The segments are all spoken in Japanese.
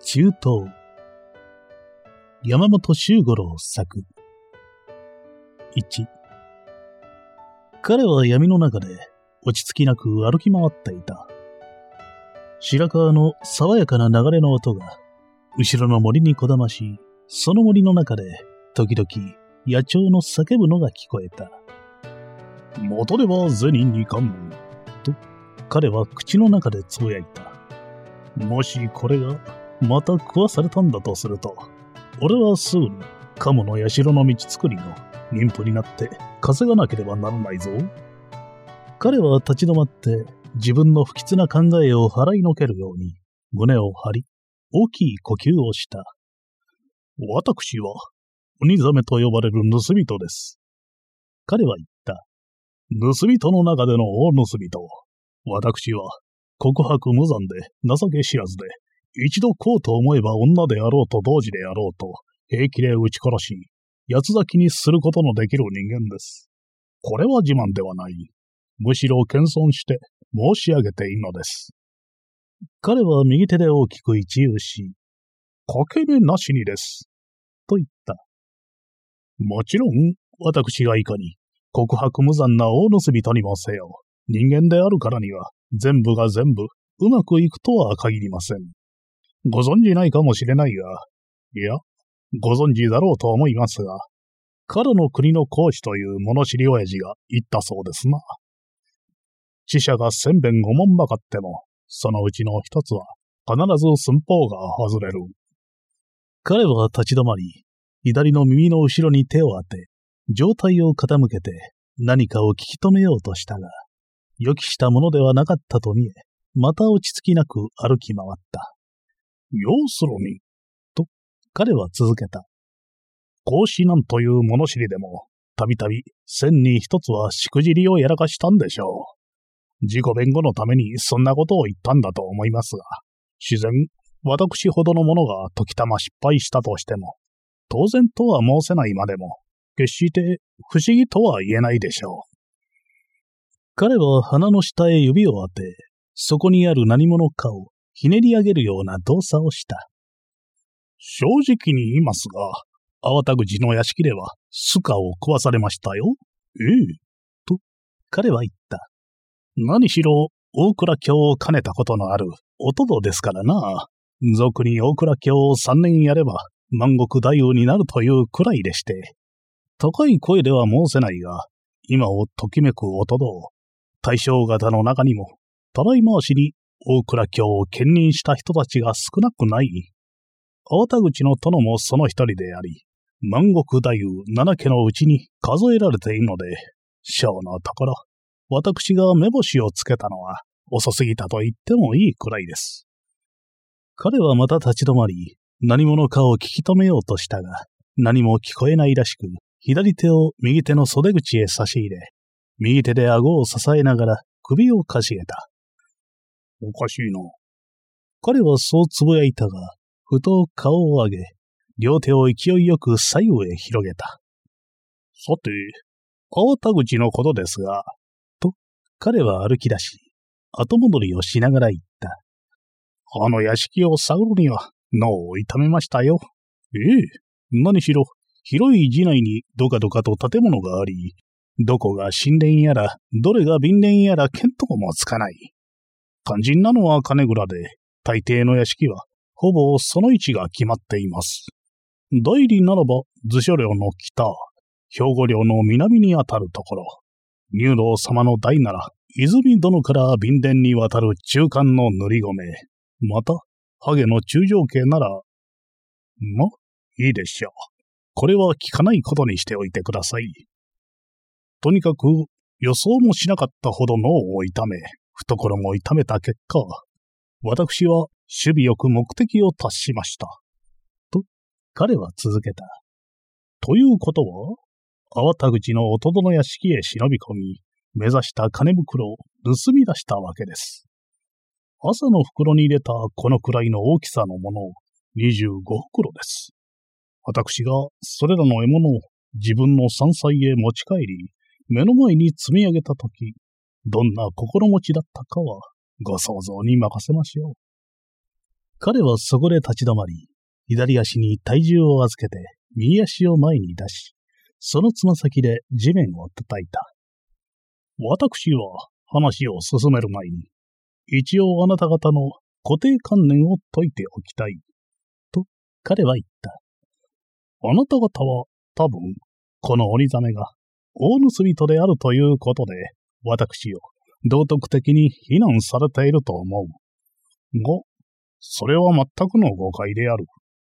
中東山本周五郎作1彼は闇の中で落ち着きなく歩き回っていた。白川の爽やかな流れの音が後ろの森にこだまし、その森の中で時々野鳥の叫ぶのが聞こえた。戻れば銭に冠と彼は口の中でつぶやいた。もしこれがまた食わされたんだとすると、俺はすぐに鴨の社の道作りの妊婦になって稼がなければならないぞ。彼は立ち止まって自分の不吉な考えを払いのけるように胸を張り、大きい呼吸をした。私は、鬼ザメと呼ばれる盗人です。彼は言った。盗人の中での大盗人。私は、告白無残で情け知らずで、一度こうと思えば女であろうと同時であろうと、平気で撃ち殺し、八つ咲きにすることのできる人間です。これは自慢ではない。むしろ謙遜して申し上げていいのです。彼は右手で大きく一遊し、かけ目なしにです。と言った。もちろん、私がいかに、告白無残な大盗人にもせよ。人間であるからには、全部が全部、うまくいくとは限りません。ご存じないかもしれないが、いや、ご存知だろうと思いますが、彼の国の講師という物知り親父が言ったそうですな。死者が千遍おもんばかっても、そのうちの一つは必ず寸法が外れる。彼は立ち止まり、左の耳の後ろに手を当て、状態を傾けて何かを聞き止めようとしたが、予期したものではなかったと見え、また落ち着きなく歩き回った。要するに、と彼は続けた。孔子なんという物知りでも、たびたび千に一つはしくじりをやらかしたんでしょう。自己弁護のためにそんなことを言ったんだと思いますが、自然、私ほどの者が時たま失敗したとしても、当然とは申せないまでも、決して不思議とは言えないでしょう。彼は鼻の下へ指を当て、そこにある何者かをひねり上げるような動作をした。正直に言いますが、粟田口の屋敷では、スカを食わされましたよ。ええ。と、彼は言った。何しろ、大倉京を兼ねたことのある、おとどですからな。俗に大倉京を三年やれば、万国大王になるというくらいでして。高い声では申せないが、今をときめくおとどを、大正型の中にも、たらい回しに大倉京を兼任した人たちが少なくない。大田口の殿もその一人であり、万国大夫七家のうちに数えられているので、小のところ、私が目星をつけたのは遅すぎたと言ってもいいくらいです。彼はまた立ち止まり、何者かを聞き止めようとしたが、何も聞こえないらしく、左手を右手の袖口へ差し入れ、右手で顎を支えながら首をかしげた。おかしいな。彼はそうつぶやいたが、ふと顔を上げ、両手を勢いよく左右へ広げた。さて、青田口のことですが、と、彼は歩き出し、後戻りをしながら言った。あの屋敷を探るには脳を痛めましたよ。ええ、何しろ、広い寺内にどかどかと建物があり、どこが神殿やら、どれが便殿やら見当もつかない。肝心なのは金蔵で、大抵の屋敷は、ほぼその位置が決まっています。代理ならば、図書領の北、兵庫領の南にあたるところ、入道様の代なら、泉殿から便殿に渡る中間の塗り込め、また、ハゲの中将家なら、ま、いいでしょう。これは聞かないことにしておいてください。とにかく、予想もしなかったほど脳を痛め、懐も痛めた結果、私は守備よく目的を達しました。と、彼は続けた。ということは、粟田口の弟の屋敷へ忍び込み、目指した金袋を盗み出したわけです。朝の袋に入れたこのくらいの大きさのものを、25袋です。私がそれらの獲物を自分の山菜へ持ち帰り、目の前に積み上げたとき、どんな心持ちだったかはご想像に任せましょう。彼はそこで立ち止まり、左足に体重を預けて、右足を前に出し、そのつま先で地面を叩いた。私は話を進める前に、一応あなた方の固定観念を解いておきたい。と彼は言った。あなた方は多分、この鬼ザメが大盗人であるということで、私を道徳的に非難されていると思う。が、それは全くの誤解である。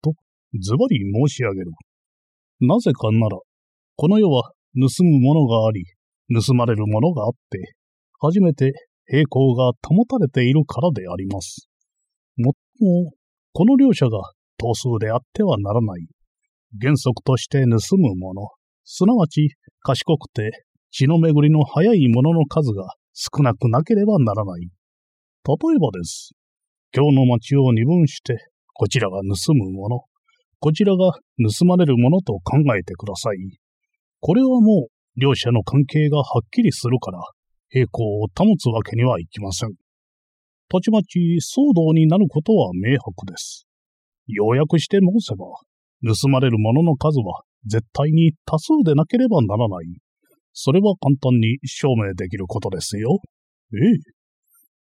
と、ズバリ申し上げる。なぜかなら、この世は盗むものがあり、盗まれるものがあって、初めて平行が保たれているからであります。もっとも、この両者が等数であってはならない。原則として盗むもの、すなわち賢くて血の巡りの早いものの数が少なくなければならない。例えばです。今日の街を二分して、こちらが盗むもの、こちらが盗まれるものと考えてください。これはもう、両者の関係がはっきりするから、平行を保つわけにはいきません。たちまち騒動になることは明白です。要約して申せば、盗まれるものの数は絶対に多数でなければならない。それは簡単に証明できることですよ。ええ。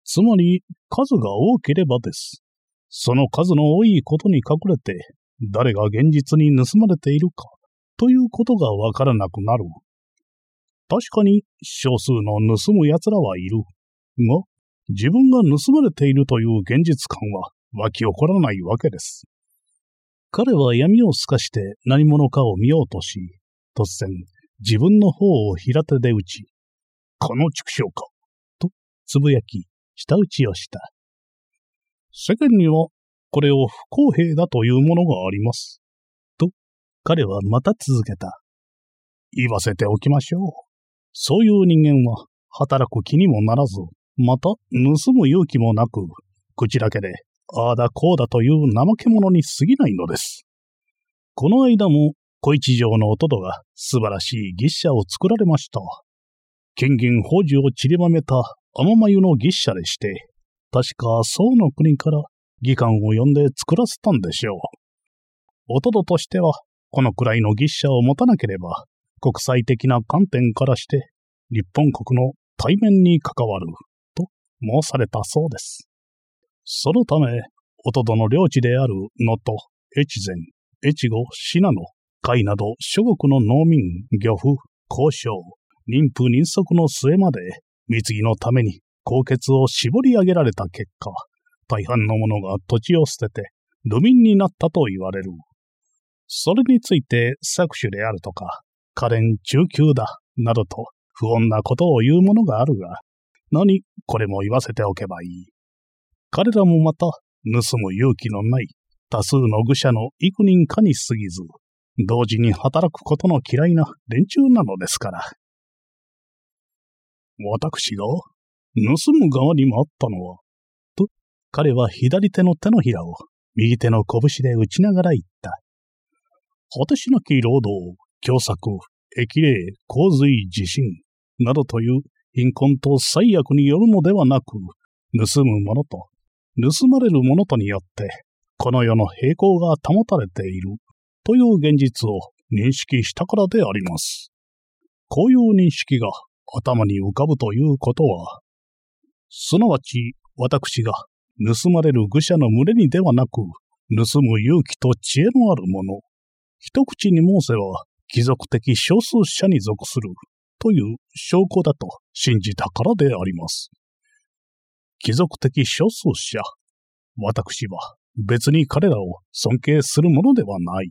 つまり、数が多ければです。その数の多いことに隠れて、誰が現実に盗まれているか、ということがわからなくなる。確かに、少数の盗む奴らはいる。が、自分が盗まれているという現実感は湧き起こらないわけです。彼は闇を透かして何者かを見ようとし、突然、自分の方を平手で打ち、この畜生か、とつぶやき、舌打ちをした。世間にはこれを不公平だというものがあります。と、彼はまた続けた。言わせておきましょう。そういう人間は働く気にもならず、また盗む勇気もなく、口だけで、ああだこうだという怠け者に過ぎないのです。この間も、小一条の弟が素晴らしい牛車を作られました。権限宝珠を散りばめた天眉の牛車でして、確か宋の国から議官を呼んで作らせたんでしょう。弟とどとしては、このくらいの牛車を持たなければ、国際的な観点からして、日本国の対面に関わる、と申されたそうです。そのため、弟の領地である能登、越前、越後、信濃、海など諸国の農民、漁夫、交渉、妊婦人足の末まで貢ぎのために高血を絞り上げられた結果、大半の者が土地を捨てて、流民になったと言われる。それについて搾取であるとか、可憐中級だ、などと不穏なことを言うものがあるが、何、これも言わせておけばいい。彼らもまた、盗む勇気のない多数の愚者の幾人かに過ぎず、同時に働くことの嫌いな連中なのですから。私が盗む側に回ったのは、と、彼は左手の手のひらを右手の拳で打ちながら言った。果てしなき労働、凶作、液霊、洪水、地震、などという貧困と最悪によるのではなく、盗むものと、盗まれるものとによって、この世の平行が保たれている、という現実を認識したからであります。こういう認識が頭に浮かぶということは、すなわち私が盗まれる愚者の群れにではなく、盗む勇気と知恵のある者、一口に申せば貴族的少数者に属するという証拠だと信じたからであります。貴族的少数者、私は別に彼らを尊敬するものではない。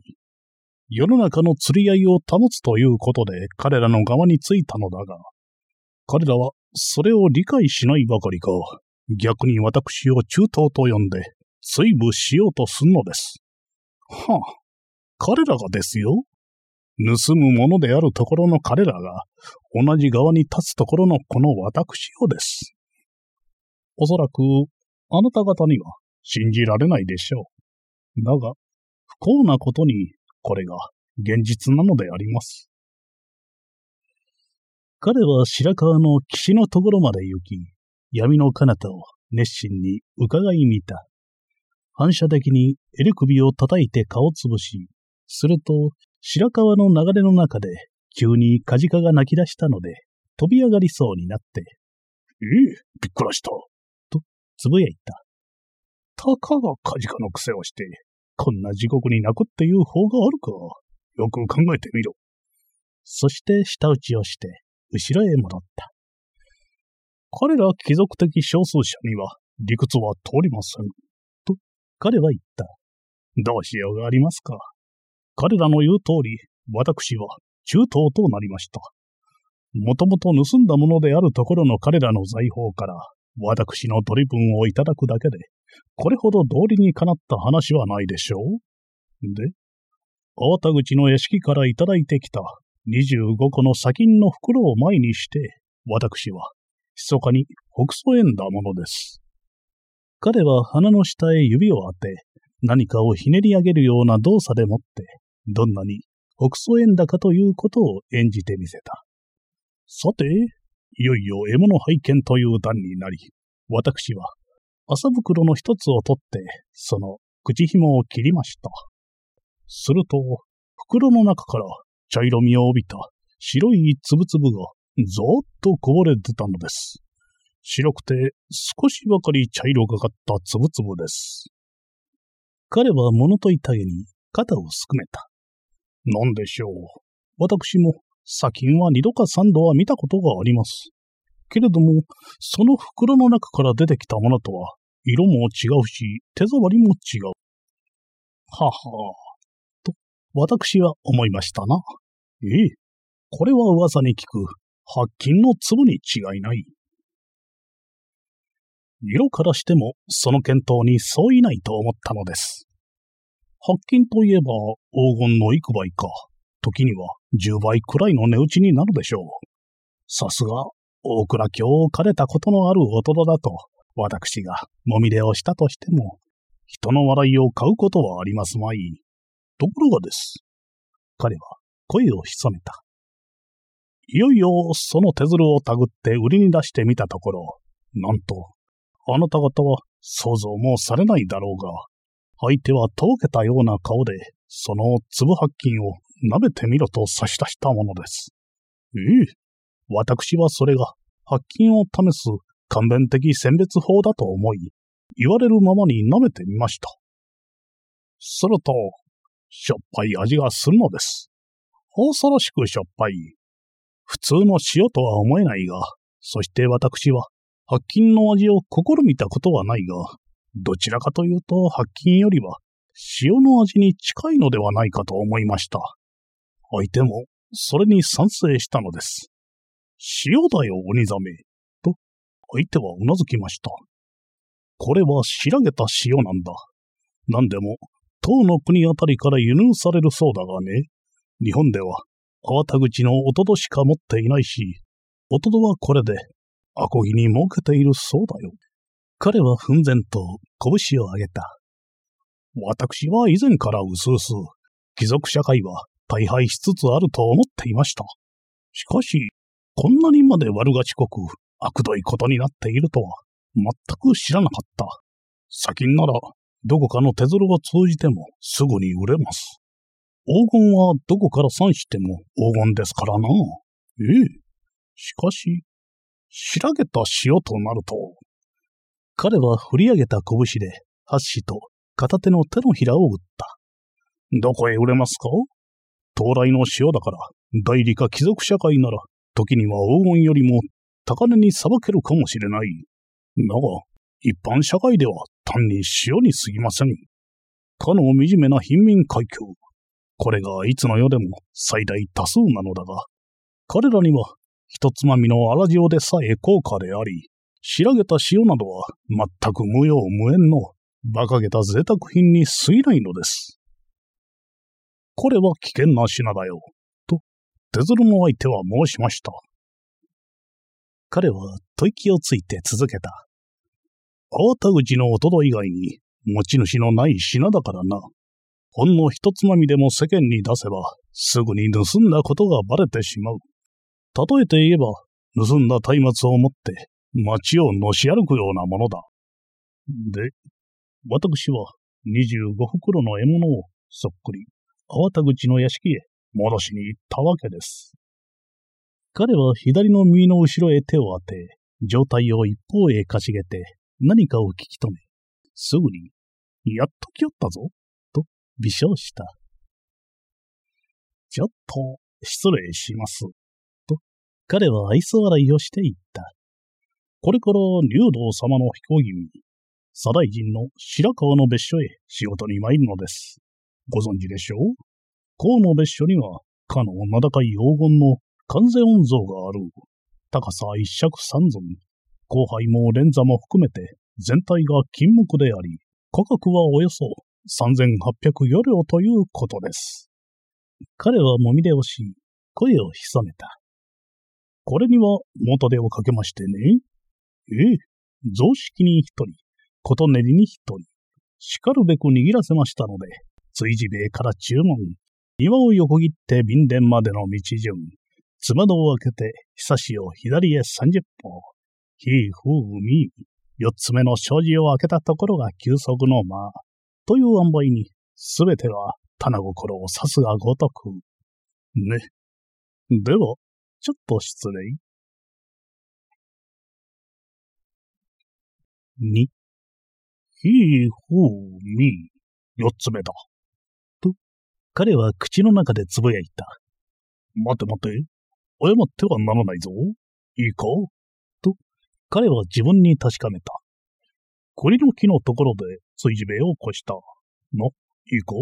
世の中の釣り合いを保つということで彼らの側についたのだが、彼らはそれを理解しないばかりか、逆に私を中東と呼んで、追捕しようとするのです。はあ、彼らがですよ。盗むものであるところの彼らが、同じ側に立つところのこの私をです。おそらく、あなた方には信じられないでしょう。だが、不幸なことに、これが現実なのであります。彼は白川の岸のところまで行き、闇の彼方を熱心に伺い見た。反射的に襟首を叩いて顔つぶし、すると白川の流れの中で急にカジカが泣き出したので飛び上がりそうになって、ええ、びっくらした。とつぶやいた。たかがカジカの癖をして、こんな地獄に泣くっていう方があるか。よく考えてみろ。そして舌打ちをして、後ろへ戻った。彼ら貴族的少数者には理屈は通りません。と、彼は言った。どうしようがありますか。彼らの言う通り、私は中東となりました。もともと盗んだものであるところの彼らの財宝から、私の取り分をいただくだけで、これほど道理にかなった話はないでしょうで、粟田口の屋敷からいただいてきた25個の砂金の袋を前にして、私は密かに北総縁だものです。彼は鼻の下へ指を当て、何かをひねり上げるような動作でもって、どんなに北総縁だかということを演じてみせた。さて、いよいよ獲物拝見という段になり、私は麻袋の一つを取って、その口紐を切りました。すると、袋の中から茶色みを帯びた白い粒々がぞーっとこぼれ出たのです。白くて少しばかり茶色がかった粒々です。彼は物といたげに肩をすくめた。何でしょう。私も砂金は二度か三度は見たことがあります。けれども、その袋の中から出てきたものとは、色も違うし、手触りも違う。ははと、私は思いましたな。ええ、これは噂に聞く白金の粒に違いない。色からしてもその見当に相違ないと思ったのです。白金といえば黄金の幾倍か、時には10倍くらいの値打ちになるでしょう。さすが、大倉京を枯れたことのある大人だと、私がもみ出をしたとしても、人の笑いを買うことはありますまい。ところがです。彼は声を潜めた。いよいよその手づるをたぐって売りに出してみたところ、なんと、あなた方は想像もされないだろうが、相手はとぼけたような顔で、その粒白金を舐めてみろと差し出したものです。ええ、私はそれが白金を試す簡便的選別法だと思い、言われるままに舐めてみました。すると、しょっぱい味がするのです。恐ろしくしょっぱい。普通の塩とは思えないが、そして私は、白金の味を試みたことはないが、どちらかというと白金よりは塩の味に近いのではないかと思いました。相手もそれに賛成したのです。塩だよ、鬼ザメ。相手はうなずきました。これは白げた塩なんだ。なんでも、唐の国あたりから輸入されるそうだがね、日本では粟田口のおとどしか持っていないし、おとどはこれで、アコギに儲けているそうだよ。彼は奮然と拳を上げた。私は以前からうすうす、貴族社会は大敗しつつあると思っていました。しかし、こんなにまで悪がちこく、悪どいことになっているとは、全く知らなかった。先なら、どこかの手づるを通じてもすぐに売れます。黄金はどこから算しても黄金ですからな。ええ。しかし、白げた塩となると。彼は振り上げた拳で、箸と片手の手のひらを打った。どこへ売れますか？到来の塩だから、代理か貴族社会なら、時には黄金よりも高値に裁けるかもしれない。だが、一般社会では単に塩に過ぎません。かの惨めな貧民階級、これがいつの世でも最大多数なのだが、彼らには一つまみの粗塩でさえ高価であり、白げた塩などは全く無用無縁の馬鹿げた贅沢品に過ぎないのです。これは危険な品だよ、と、手鶴の相手は申しました。彼は吐息をついて続けた。大田口の弟以外に持ち主のない品だからな。ほんの一つまみでも世間に出せば、すぐに盗んだことがバレてしまう。例えて言えば、盗んだ松明を持って街をのし歩くようなものだ。で、私は25袋の獲物をそっくり、粟田口の屋敷へ戻しに行ったわけです。彼は左の右の後ろへ手を当て、状態を一方へかしげて何かを聞き止め、すぐに、やっと来よったぞ、と微笑した。ちょっと失礼します。と、彼は愛想笑いをして言った。これから竜道様の飛行機に、左大臣の白川の別所へ仕事に参るのです。ご存知でしょう？河の別所には、かの名高い黄金の完全音像がある。高さ一尺三寸。後輩も連座も含めて全体が金木であり、価格はおよそ3804両ということです。彼はもみ出をし、声を潜めた。これには元手をかけましてね。ええ、雑式に一人、琴練りに一人、叱るべく握らせましたので、追事兵衛から注文、庭を横切って便殿までの道順、つまどを開けて、久しを左へ30歩。ひーふみ。四つ目の障子を開けたところが休息の間。という塩梅に、すべては棚心を指すがごとく。ね。では、ちょっと失礼。に。ひーふみ。四つ目だ。と、彼は口の中でつぶやいた。待て待て。謝ってはならないぞ。いいか？と、彼は自分に確かめた。栗の木のところで追事兵を越した。な、いいか？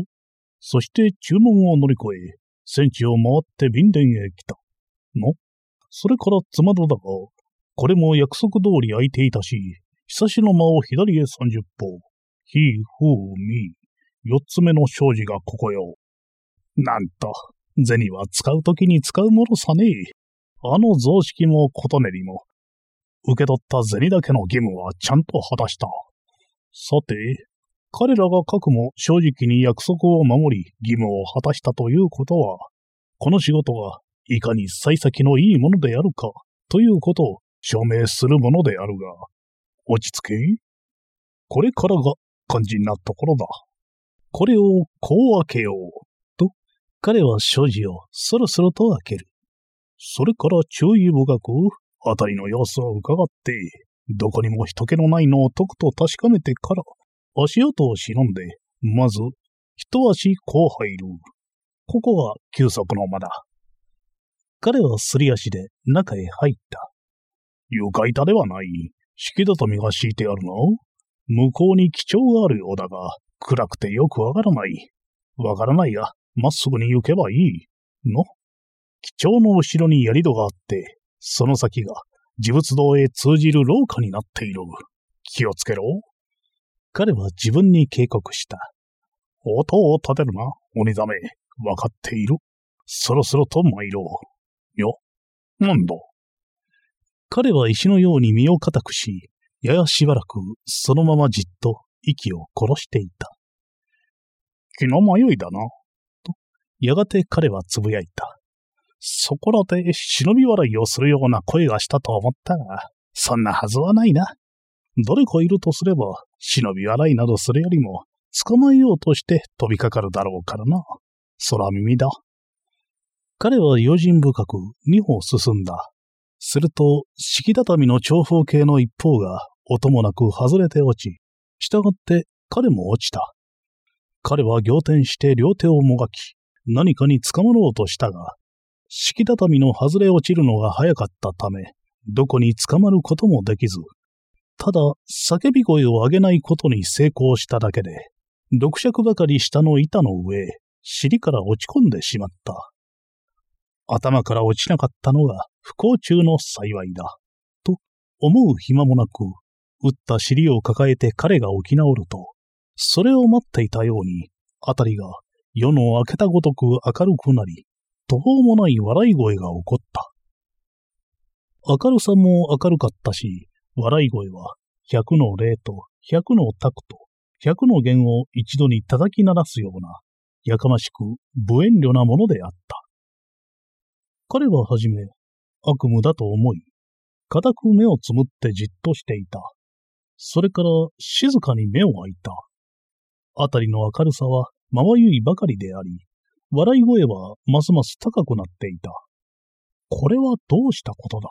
そして注文を乗り越え、戦地を回って便殿へ来た。な、それからつまどだが、これも約束通り空いていたし、久しの間を左へ30歩。ひ、ふ、み。四つ目の障子がここよ。なんと、銭は使うときに使うものさねえ。あの雑式もことねりも、受け取った銭だけの義務はちゃんと果たした。さて、彼らが核も正直に約束を守り義務を果たしたということは、この仕事がいかに幸先のいいものであるかということを証明するものであるが、落ち着けこれからが肝心なところだ。これをこう開けよう。彼は所持をそろそろと開ける。それから注意深く、あたりの様子を伺って、どこにも人気のないのをとくと確かめてから、足音を忍んで、まず、一足こう入る。ここが休息の間だ。彼はすり足で中へ入った。床板ではない。敷き畳が敷いてあるの向こうに基調があるようだが、暗くてよくわからない。わからないが、まっすぐに行けばいい。の？基調の後ろに槍戸があって、その先が自仏道へ通じる廊下になっている。気をつけろ。彼は自分に警告した。音を立てるな、鬼ザメ。わかっている。そろそろと参ろう。よ、なんだ？彼は石のように身を固くし、ややしばらくそのままじっと息を殺していた。気の迷いだな。やがて彼はつぶやいた。そこらで忍び笑いをするような声がしたと思ったが、そんなはずはないな。誰かいるとすれば、忍び笑いなどするよりも、捕まえようとして飛びかかるだろうからな。空耳だ。彼は用心深く二歩進んだ。すると、敷畳の長方形の一方が音もなく外れて落ち、従って彼も落ちた。彼は仰天して両手をもがき、何かに捕まろうとしたが、敷畳の外れ落ちるのが早かったため、どこに捕まることもできず、ただ叫び声を上げないことに成功しただけで、読尺ばかり下の板の上尻から落ち込んでしまった。頭から落ちなかったのが不幸中の幸いだ。と思う暇もなく、打った尻を抱えて彼が起き直ると、それを待っていたように、あたりが夜の明けたごとく明るくなり、途方もない笑い声が起こった。明るさも明るかったし、笑い声は百の礼と百のタクと百の弦を一度に叩き鳴らすような、やかましく無遠慮なものであった。彼ははじめ、悪夢だと思い、固く目をつむってじっとしていた。それから静かに目を開いた。あたりの明るさはまばゆいばかりであり、笑い声はますます高くなっていた。これはどうしたことだ？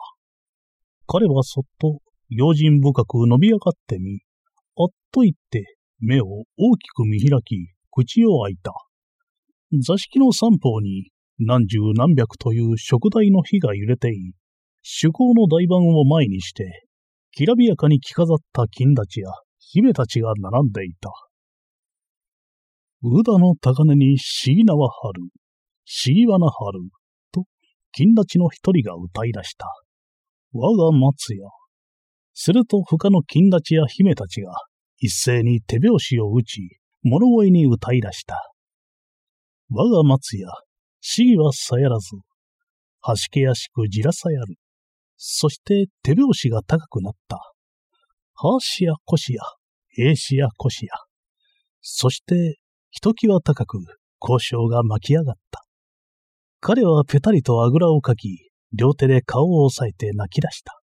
彼はそっと用心深く伸び上がってみ、あっと言って目を大きく見開き、口を開いた。座敷の三方に何十何百という食台の火が揺れてい、趣向の大盤を前にして、きらびやかに着飾った金立ちや姫たちが並んでいた。宇田の高根に椎名は春、椎葉な春、と金立ちの一人が歌い出した。我が松屋。すると他の金立ちや姫たちが一斉に手拍子を打ち、物声に歌い出した。我が松屋、市議はさやらず、はしけやしくじらさやる。そして手拍子が高くなった。はしやこしや、えいしやこしや。そして、ひときわ高く交渉が巻き上がった。彼はぺたりとあぐらをかき、両手で顔を押さえて泣き出した。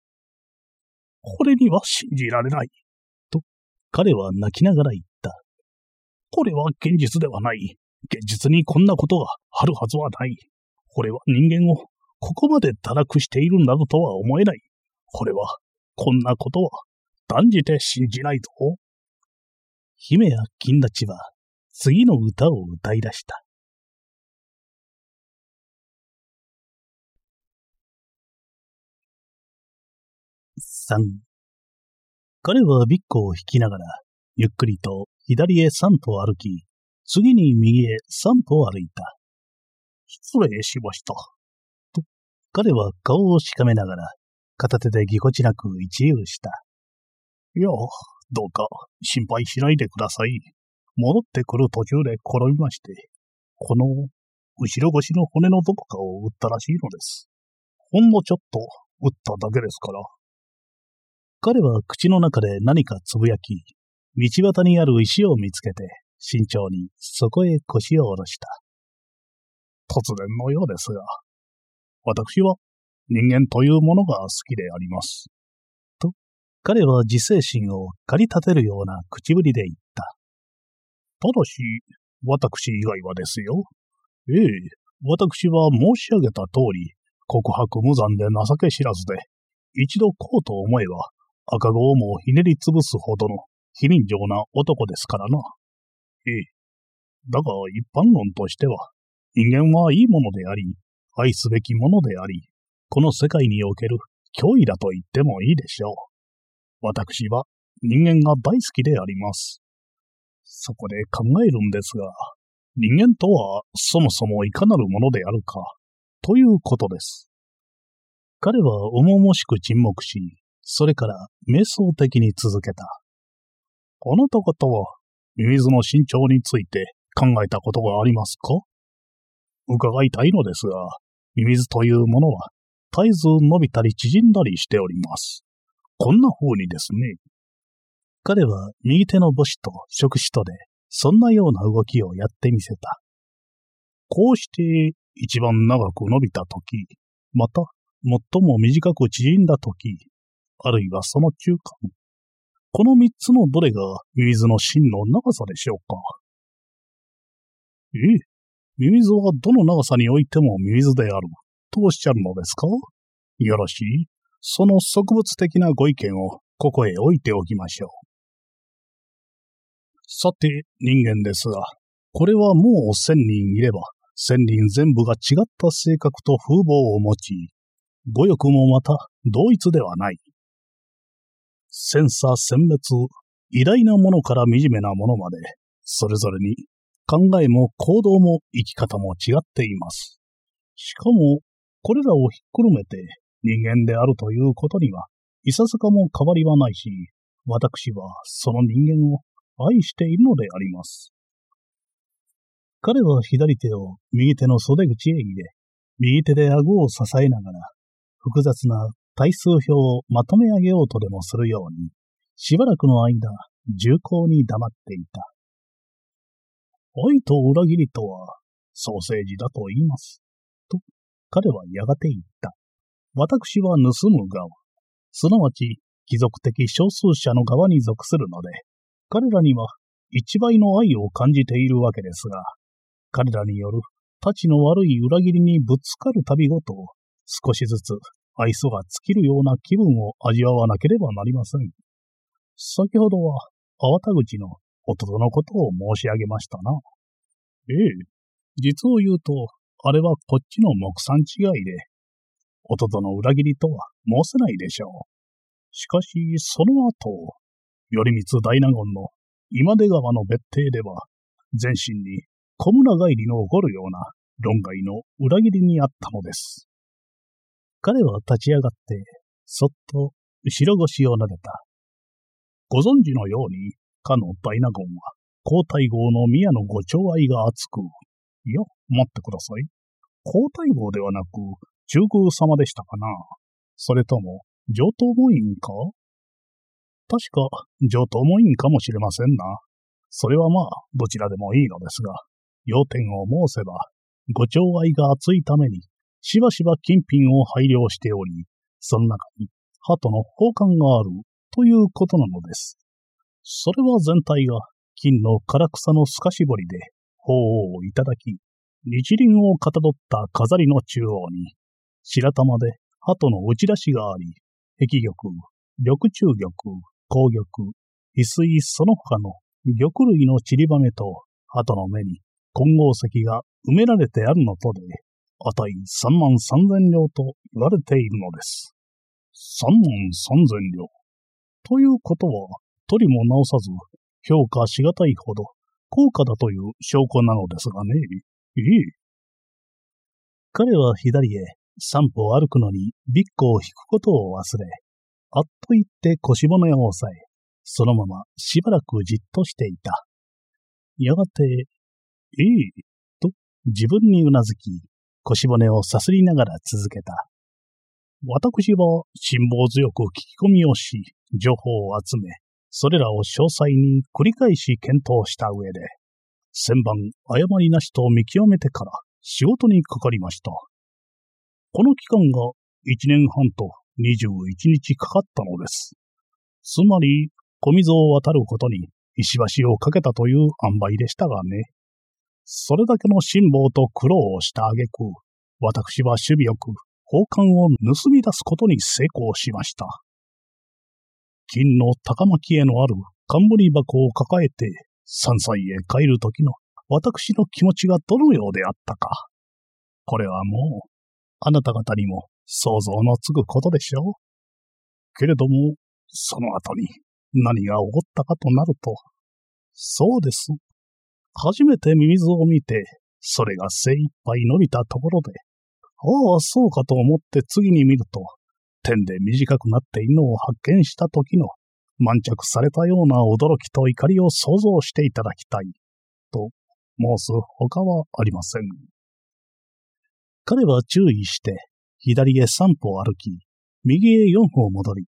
これには信じられない。と、彼は泣きながら言った。これは現実ではない。現実にこんなことがあるはずはない。これは人間をここまで堕落しているなどとは思えない。これは、こんなことは断じて信じないぞ。姫や金立ちは次の歌を歌い出した。三。彼はビッコを引きながら、ゆっくりと左へ三歩歩き、次に右へ三歩歩いた。失礼しました。と、彼は顔をしかめながら、片手でぎこちなく一遊した。いや、どうか心配しないでください。戻ってくる途中で転びまして、この後ろ腰の骨のどこかを打ったらしいのです。ほんのちょっと打っただけですから。彼は口の中で何かつぶやき、道端にある石を見つけて、慎重にそこへ腰を下ろした。突然のようですが、私は人間というものが好きであります。と、彼は自制心を駆り立てるような口ぶりで言った。ただし、私以外はですよ。ええ、私は申し上げた通り、告白無残で情け知らずで、一度こうと思えば、赤子をもひねりつぶすほどの非人情な男ですからな。ええ。だが一般論としては、人間はいいものであり、愛すべきものであり、この世界における脅威だと言ってもいいでしょう。私は人間が大好きであります。そこで考えるんですが、人間とはそもそもいかなるものであるか、ということです。彼は重々しく沈黙し、それから瞑想的に続けた。あなた方はミミズの身長について考えたことがありますか？伺いたいのですが、ミミズというものは絶えず伸びたり縮んだりしております。こんな風にですね。彼は右手の母子と触手とで、そんなような動きをやってみせた。こうして一番長く伸びたとき、また最も短く縮んだとき、あるいはその中間。この三つのどれがミミズの芯の長さでしょうか？ええ、ミミズはどの長さにおいてもミミズである、とおっしゃるのですか？よろしい。その植物的なご意見をここへ置いておきましょう。さて、人間ですが、これはもう千人いれば、千人全部が違った性格と風貌を持ち、語欲もまた同一ではない。千差千別、偉大なものから惨めなものまで、それぞれに考えも行動も生き方も違っています。しかも、これらをひっくるめて人間であるということには、いささかも変わりはないし、私はその人間を愛しているのであります。彼は左手を右手の袖口へ入れ、右手で顎を支えながら、複雑な対数表をまとめ上げようとでもするように、しばらくの間、重厚に黙っていた。愛と裏切りとは、ソーセージだと言います。と、彼はやがて言った。私は盗む側、すなわち貴族的少数者の側に属するので、彼らには一倍の愛を感じているわけですが、彼らによる立ちの悪い裏切りにぶつかるたびごと、少しずつ愛想が尽きるような気分を味わわなければなりません。先ほどは、粟田口の弟のことを申し上げましたな。ええ、実を言うと、あれはこっちの目算違いで、弟の裏切りとは申せないでしょう。しかし、その後、頼光大納言の今出川の別邸では、全身に小村帰りの起こるような論外の裏切りにあったのです。彼は立ち上がって、そっと後ろ腰を撫でた。ご存知のように、かの大納言は、皇太后の宮のご寵愛が厚く、いや、待ってください。皇太后ではなく、中空様でしたかな。それとも、上等門院か確か、上等門院かもしれませんな。それはまあ、どちらでもいいのですが、要点を申せば、ご寵愛が厚いために、しばしば金品を配慮しており、その中に、鳩の宝冠がある、ということなのです。それは全体が、金の唐草の透かし彫りで、鳳凰をいただき、日輪をかたどった飾りの中央に、白玉で鳩の打ち出しがあり、壁玉、緑中玉、紅玉、翡翠その他の玉類の散りばめと、鳩の目に金剛石が埋められてあるのとで、値三万三千両と言われているのです。三万三千両。ということは、取りも直さず、評価しがたいほど高価だという証拠なのですがね。ええ。彼は左へ散歩を歩くのにビッコを引くことを忘れ、あっと言って腰骨を押さえ、そのまましばらくじっとしていた。やがて、ええ、と自分にうなずき、腰骨をさすりながら続けた。私は辛抱強く聞き込みをし、情報を集め、それらを詳細に繰り返し検討した上で、千番誤りなしと見極めてから仕事にかかりました。この期間が一年半と21日かかったのです。つまり、小溝を渡ることに石橋をかけたという塩梅でしたがね。それだけの辛抱と苦労をした挙句、私は守備よく宝冠を盗み出すことに成功しました。金の高巻へのある冠箱を抱えて山菜へ帰る時の私の気持ちがどのようであったか。これはもう、あなた方にも想像のつくことでしょう。けれども、その後に何が起こったかとなると、そうです。初めてミミズを見て、それが精一杯伸びたところで、ああ、そうかと思って次に見ると、点で短くなっているのを発見した時の満着されたような驚きと怒りを想像していただきたい、と申す他はありません。彼は注意して、左へ三歩歩き、右へ四歩戻り、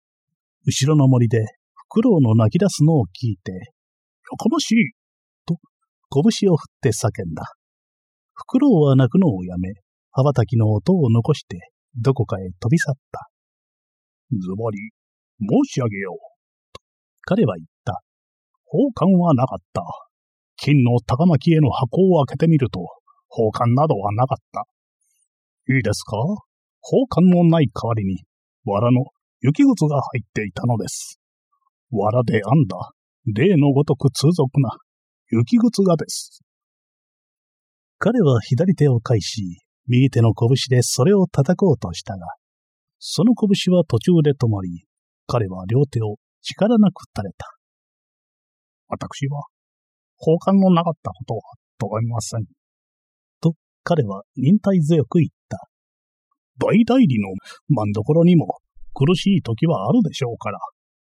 後ろの森でフクロウの泣き出すのを聞いて、やかましいと拳を振って叫んだ。フクロウは泣くのをやめ、羽ばたきの音を残して、どこかへ飛び去った。ズバリ、申し上げよう。と彼は言った。宝冠はなかった。金の高巻への箱を開けてみると、宝冠などはなかった。いいですか？宝冠のない代わりに、藁の雪靴が入っていたのです。藁で編んだ、例のごとく通俗な雪靴がです。彼は左手を返し、右手の拳でそれを叩こうとしたが、その拳は途中で止まり、彼は両手を力なく垂れた。私は、交換のなかったことは咎めません。と、彼は忍耐強く言った。大代理の万所にも苦しい時はあるでしょうから、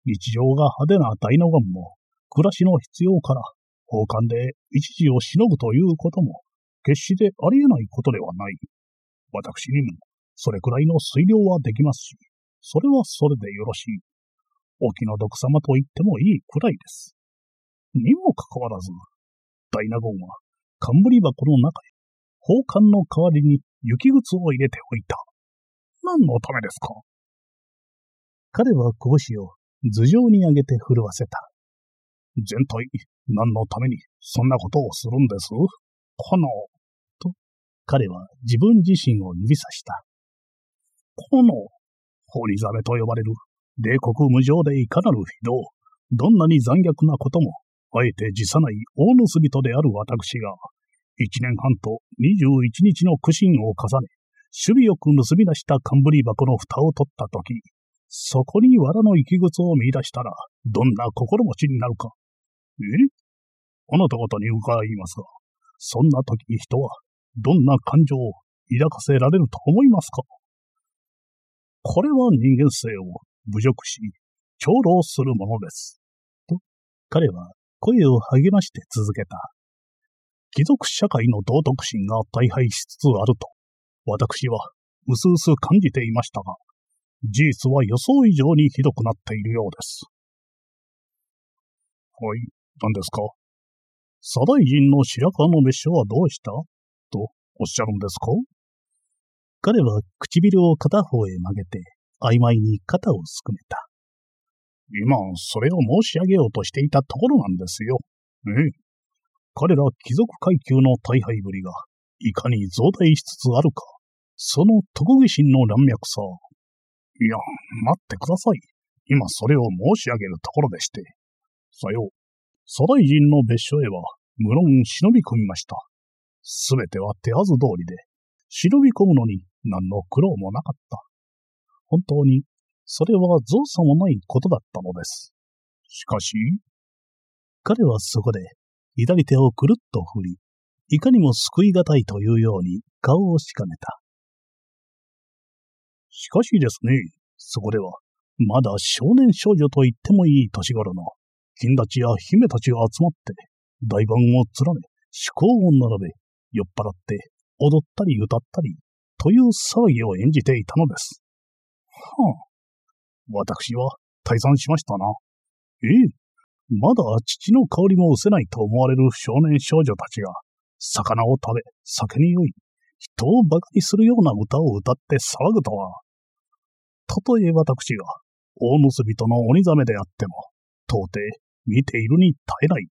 日常が派手な大納言も暮らしの必要から奉還で一時をしのぐということも、決してありえないことではない。私にも、それくらいの推量はできますし、それはそれでよろしい。お気の毒様と言ってもいいくらいです。にもかかわらず、大納言は、冠箱の中へ、宝冠の代わりに雪靴を入れておいた。何のためですか？彼は拳を頭上に上げて震わせた。全体何のためにそんなことをするんです？この、と、彼は自分自身を指さした。この、ホリザメと呼ばれる、冷酷無情でいかなる非道、どんなに残虐なことも、あえて辞さない大盗人である私が、一年半と二十一日の苦心を重ね、守備よく盗み出した冠箱の蓋を取ったとき、そこに藁の息靴を見出したら、どんな心持ちになるか。え？あなた方に伺いますが、そんな時に人は、どんな感情を抱かせられると思いますか？これは人間性を侮辱し、長老するものです。と、彼は声を励まして続けた。貴族社会の道徳心が大敗しつつあると、私は、うすうす感じていましたが、事実は予想以上にひどくなっているようです。はい、何ですか？左大臣の白川の別所はどうした？とおっしゃるんですか？彼は唇を片方へ曲げて、曖昧に肩をすくめた。今、それを申し上げようとしていたところなんですよ。ええ。彼ら貴族階級の大敗ぶりが、いかに増大しつつあるか、その特技心の乱脈さ。いや、待ってください。今それを申し上げるところでして。さよう。左大臣の別所へは、無論忍び込みました。すべては手はず通りで、忍び込むのに何の苦労もなかった。本当に、それは造作もないことだったのです。しかし、彼はそこで、左手をくるっと振り、いかにも救いがたいというように顔をしかめた。しかしですね、そこでは、まだ少年少女と言ってもいい年頃の、金立ちや姫たちが集まって、大盤を連ね、趣向を並べ、酔っ払って、踊ったり歌ったり、という騒ぎを演じていたのです。はあ、私は退散しましたな。ええ、まだ父の香りも失せないと思われる少年少女たちが、魚を食べ、酒に酔い、人を馬鹿にするような歌を歌って騒ぐとは、たとえ私が大盗人の鬼ザメであっても、到底見ているに耐えない、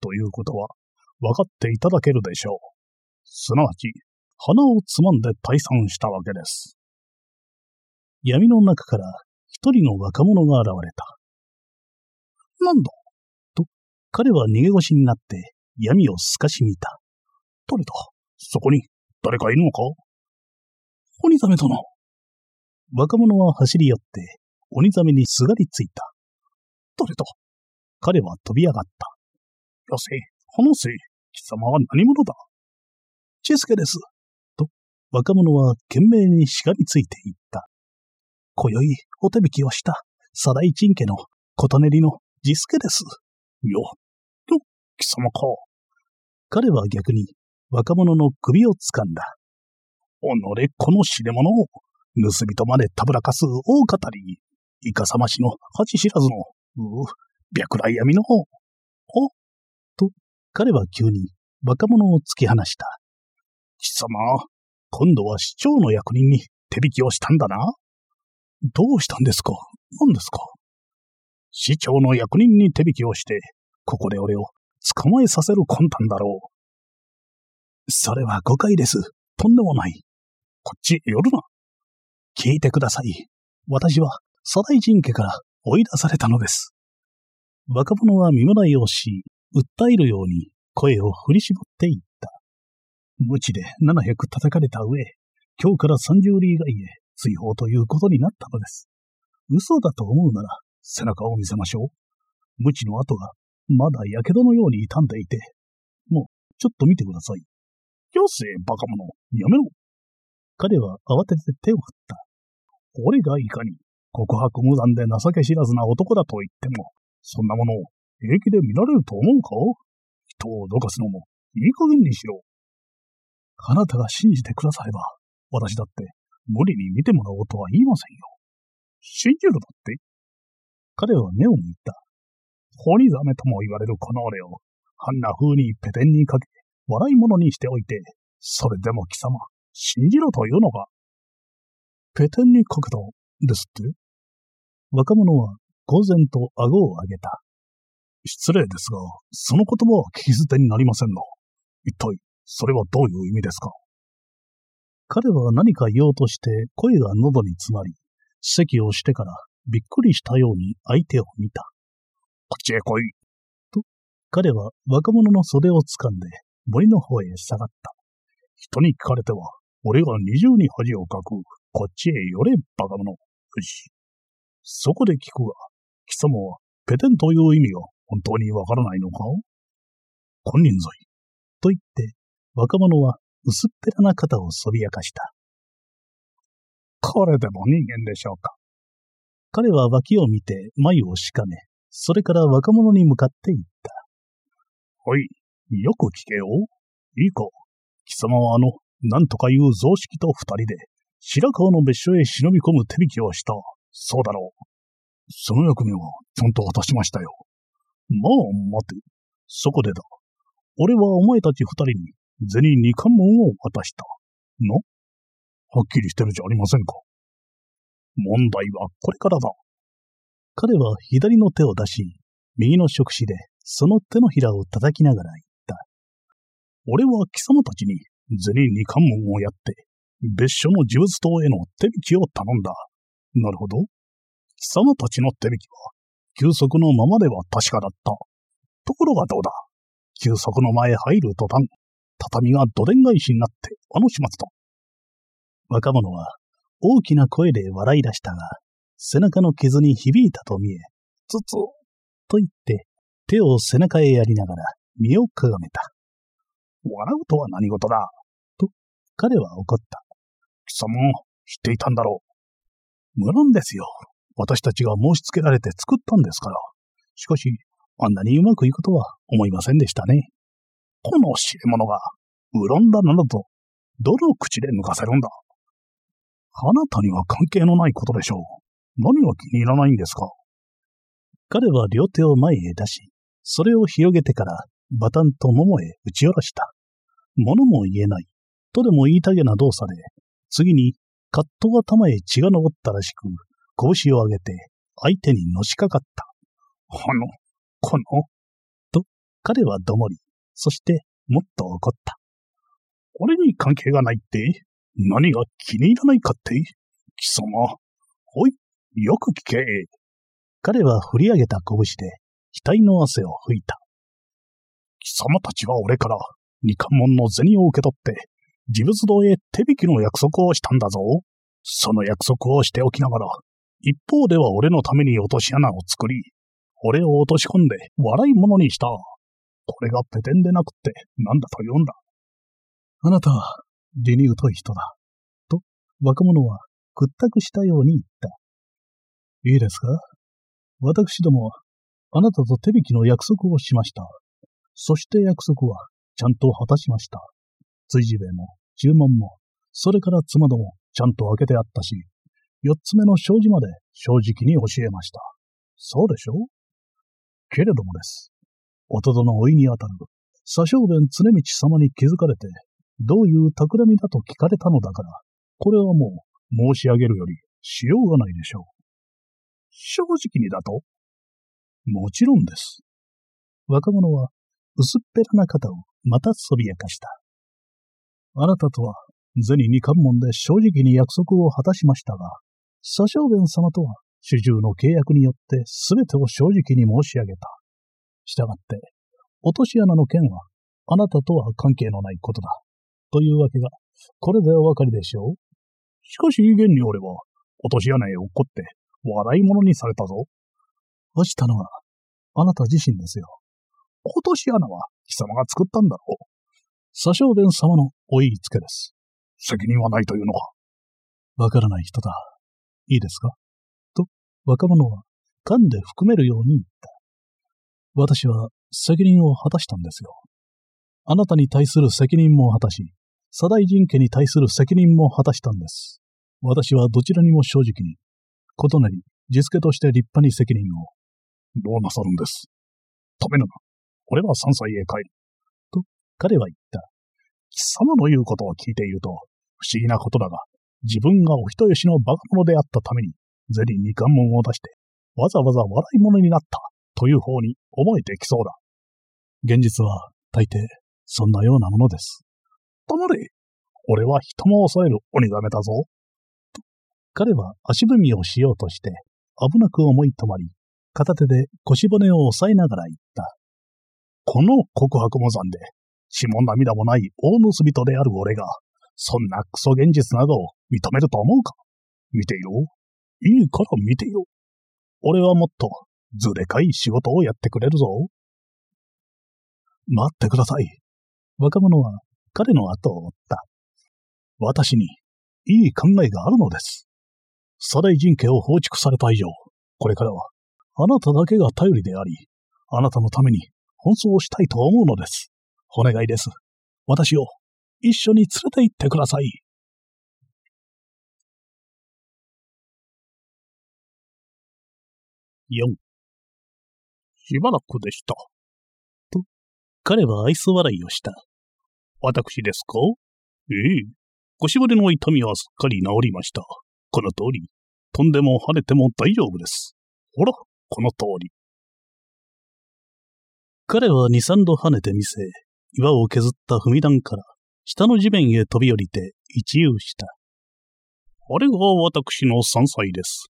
ということは分かっていただけるでしょう。すなわち、鼻をつまんで退散したわけです。闇の中から一人の若者が現れた。なんだ？と、彼は逃げ腰になって闇を透かし見た。誰だ？そこに誰かいるのか鬼ザメ殿。若者は走り寄って、鬼ザメにすがりついた。誰だ？彼は飛び上がった。よせ、話せ、貴様は何者だ？チェスケです。と、若者は懸命にしがりついていった。今宵、お手引きをした、左大陳家の、琴練りの、ジスケです。よ、よ、貴様か。彼は逆に、若者の首を掴んだ。おのれ、この知れ者を、盗人までたぶらかす大語り、いかさましの恥知らずの、うう、白来闇の方。おと、彼は急に若者を突き放した。貴様、今度は市長の役人に手引きをしたんだな。どうしたんですか？何ですか？市長の役人に手引きをして、ここで俺を捕まえさせる魂胆だろう。それは誤解です。とんでもない。こっち寄るな。聞いてください。私は、左大臣家から追い出されたのです。若者は見習いをし、訴えるように声を振り絞っていった。無知で700叩かれた上、今日から30里以外へ追放ということになったのです。嘘だと思うなら背中を見せましょう。無知の跡がまだ火傷のように傷んでいて、もうちょっと見てください。よせ、バカ者、やめろ。彼は慌てて手を振った。俺がいかに告白無残で情け知らずな男だと言っても、そんなものを平気で見られると思うか？人をどかすのもいい加減にしろ。あなたが信じてくだされば、私だって無理に見てもらおうとは言いませんよ。信じるだって彼は目を見た。ホニザメとも言われるこの俺を、あんな風にペテンにかけ、笑い物にしておいて、それでも貴様、信じろというのかペテンにかけた、ですって？若者は、公然と顎を上げた。失礼ですが、その言葉は聞き捨てになりませんが、一体、それはどういう意味ですか？彼は何か言おうとして声が喉に詰まり、席をしてからびっくりしたように相手を見た。こっちへ来い。と、彼は若者の袖を掴んで森の方へ下がった。人に聞かれては、俺が二重に恥をかく。こっちへ寄れ、バカ者。よし。そこで聞くが、貴様はペテンという意味が本当にわからないのか？金輪際。と言って、若者は薄っぺらな肩をそびやかした。これでも人間でしょうか？彼は脇を見て眉をしかめ、それから若者に向かって言った。おい、よく聞けよ。いいか。貴様はあの、なんとかいう雑式と二人で、白川の別所へ忍び込む手引きをした。そうだろう。その役目は、ちゃんと果たしましたよ。まあ、待て。そこでだ。俺はお前たち二人に、銭二冠門を渡した。のはっきりしてるじゃありませんか。問題はこれからだ。彼は左の手を出し、右の触手でその手のひらを叩きながら言った。俺は貴様たちに銭二冠門をやって、別所の呪物島への手引きを頼んだ。なるほど。貴様たちの手引きは、休息のままでは確かだった。ところがどうだ。休息の前入る途端、畳がどでん返しになってあの始末だ。若者は大きな声で笑い出したが、背中の傷に響いたと見え、つつ、と言って手を背中へやりながら身をかがめた。笑うとは何事だ。と、彼は怒った。貴様、知っていたんだろう。無論ですよ。私たちが申し付けられて作ったんですから。しかし、あんなにうまくいくとは思いませんでしたね。この知れ者が、うろんだなどと、どの口で抜かせるんだあなたには関係のないことでしょう。何が気に入らないんですか？彼は両手を前へ出し、それを広げてからバタンと桃へ打ち下ろした。物も言えない、とでも言いたげな動作で、次にカット頭へ血が昇ったらしく、拳を上げて相手にのしかかった。あの、この、と彼はどもり、そしてもっと怒った。俺に関係がないって何が気に入らないかって貴様、おい、よく聞け。彼は振り上げた拳で額の汗を拭いた。貴様たちは俺から二冠門の銭を受け取って、自物堂へ手引きの約束をしたんだぞ。その約束をしておきながら、一方では俺のために落とし穴を作り、俺を落とし込んで笑い物にした。これがペテンでなくって何だと言うんだ。あなたは理に疎い人だ。と、若者は屈託したように言った。いいですか？私どもは、あなたと手引きの約束をしました。そして約束は、ちゃんと果たしました。追事兵も、注文も、それから妻ども、ちゃんと開けてあったし、四つ目の障子まで正直に教えました。そうでしょう？けれどもです。弟の老いにあたる、左小弁常道様に気づかれて、どういう企みだと聞かれたのだから、これはもう申し上げるよりしようがないでしょう。正直にだと？もちろんです。若者は薄っぺらな肩をまたそびやかした。あなたとは銭二冠門で正直に約束を果たしましたが、左小弁様とは主従の契約によって全てを正直に申し上げた。したがって、落とし穴の件はあなたとは関係のないことだ。というわけが、これでお分かりでしょう？しかし、現に俺は、落とし穴へ落っこって、笑い物にされたぞ。落ちたのは、あなた自身ですよ。落とし穴は、貴様が作ったんだろう。左小弁様のお言いつけです。責任はないというのか？わからない人だ。いいですか？と、若者は、噛んで含めるように言った。私は責任を果たしたんですよ。あなたに対する責任も果たし、左大臣家に対する責任も果たしたんです。私はどちらにも正直に、異なり、実家として立派に責任を。どうなさるんです？止めぬな。俺は山歳へ帰る。彼は言った。貴様の言うことを聞いていると、不思議なことだが、自分がお人よしの馬鹿者であったために、ゼリーに願文を出して、わざわざ笑い物になった、という方に思えてきそうだ。現実は大抵そんなようなものです。黙れ俺は人も恐れる鬼ザメだぞ。彼は足踏みをしようとして危なく思い止まり、片手で腰骨を押さえながら言った。この告白も残で、血も涙もない大盗人である俺が、そんなクソ現実などを認めると思うか？見ていろ。いいから見ていろ。俺はもっと図でかい仕事をやってくれるぞ。待ってください。若者は彼の後を追った。私にいい考えがあるのです。左大人家を放逐された以上、これからはあなただけが頼りであり、あなたのために奔走したいと思うのです。お願いです。私を一緒に連れて行ってください。4しばらくでした。と、彼は愛想笑いをした。私ですか？ええ。腰骨の痛みはすっかり治りました。この通り、飛んでも跳ねても大丈夫です。ほら、この通り。彼は二三度跳ねてみせ、岩を削った踏み段から下の地面へ飛び降りて一遊した。あれが私の山菜です。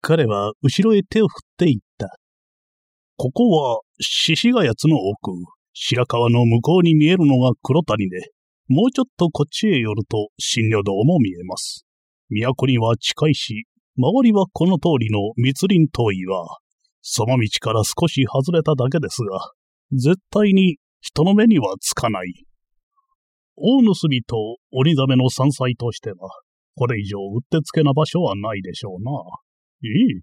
彼は後ろへ手を振って言った。ここは獅子ヶ谷の奥、白川の向こうに見えるのが黒谷で、もうちょっとこっちへ寄ると新旅堂も見えます。都には近いし、周りはこの通りの密林遠いは、その道から少し外れただけですが、絶対に人の目にはつかない。大盗と鬼ザメの山菜としては、これ以上うってつけな場所はないでしょうな。いい。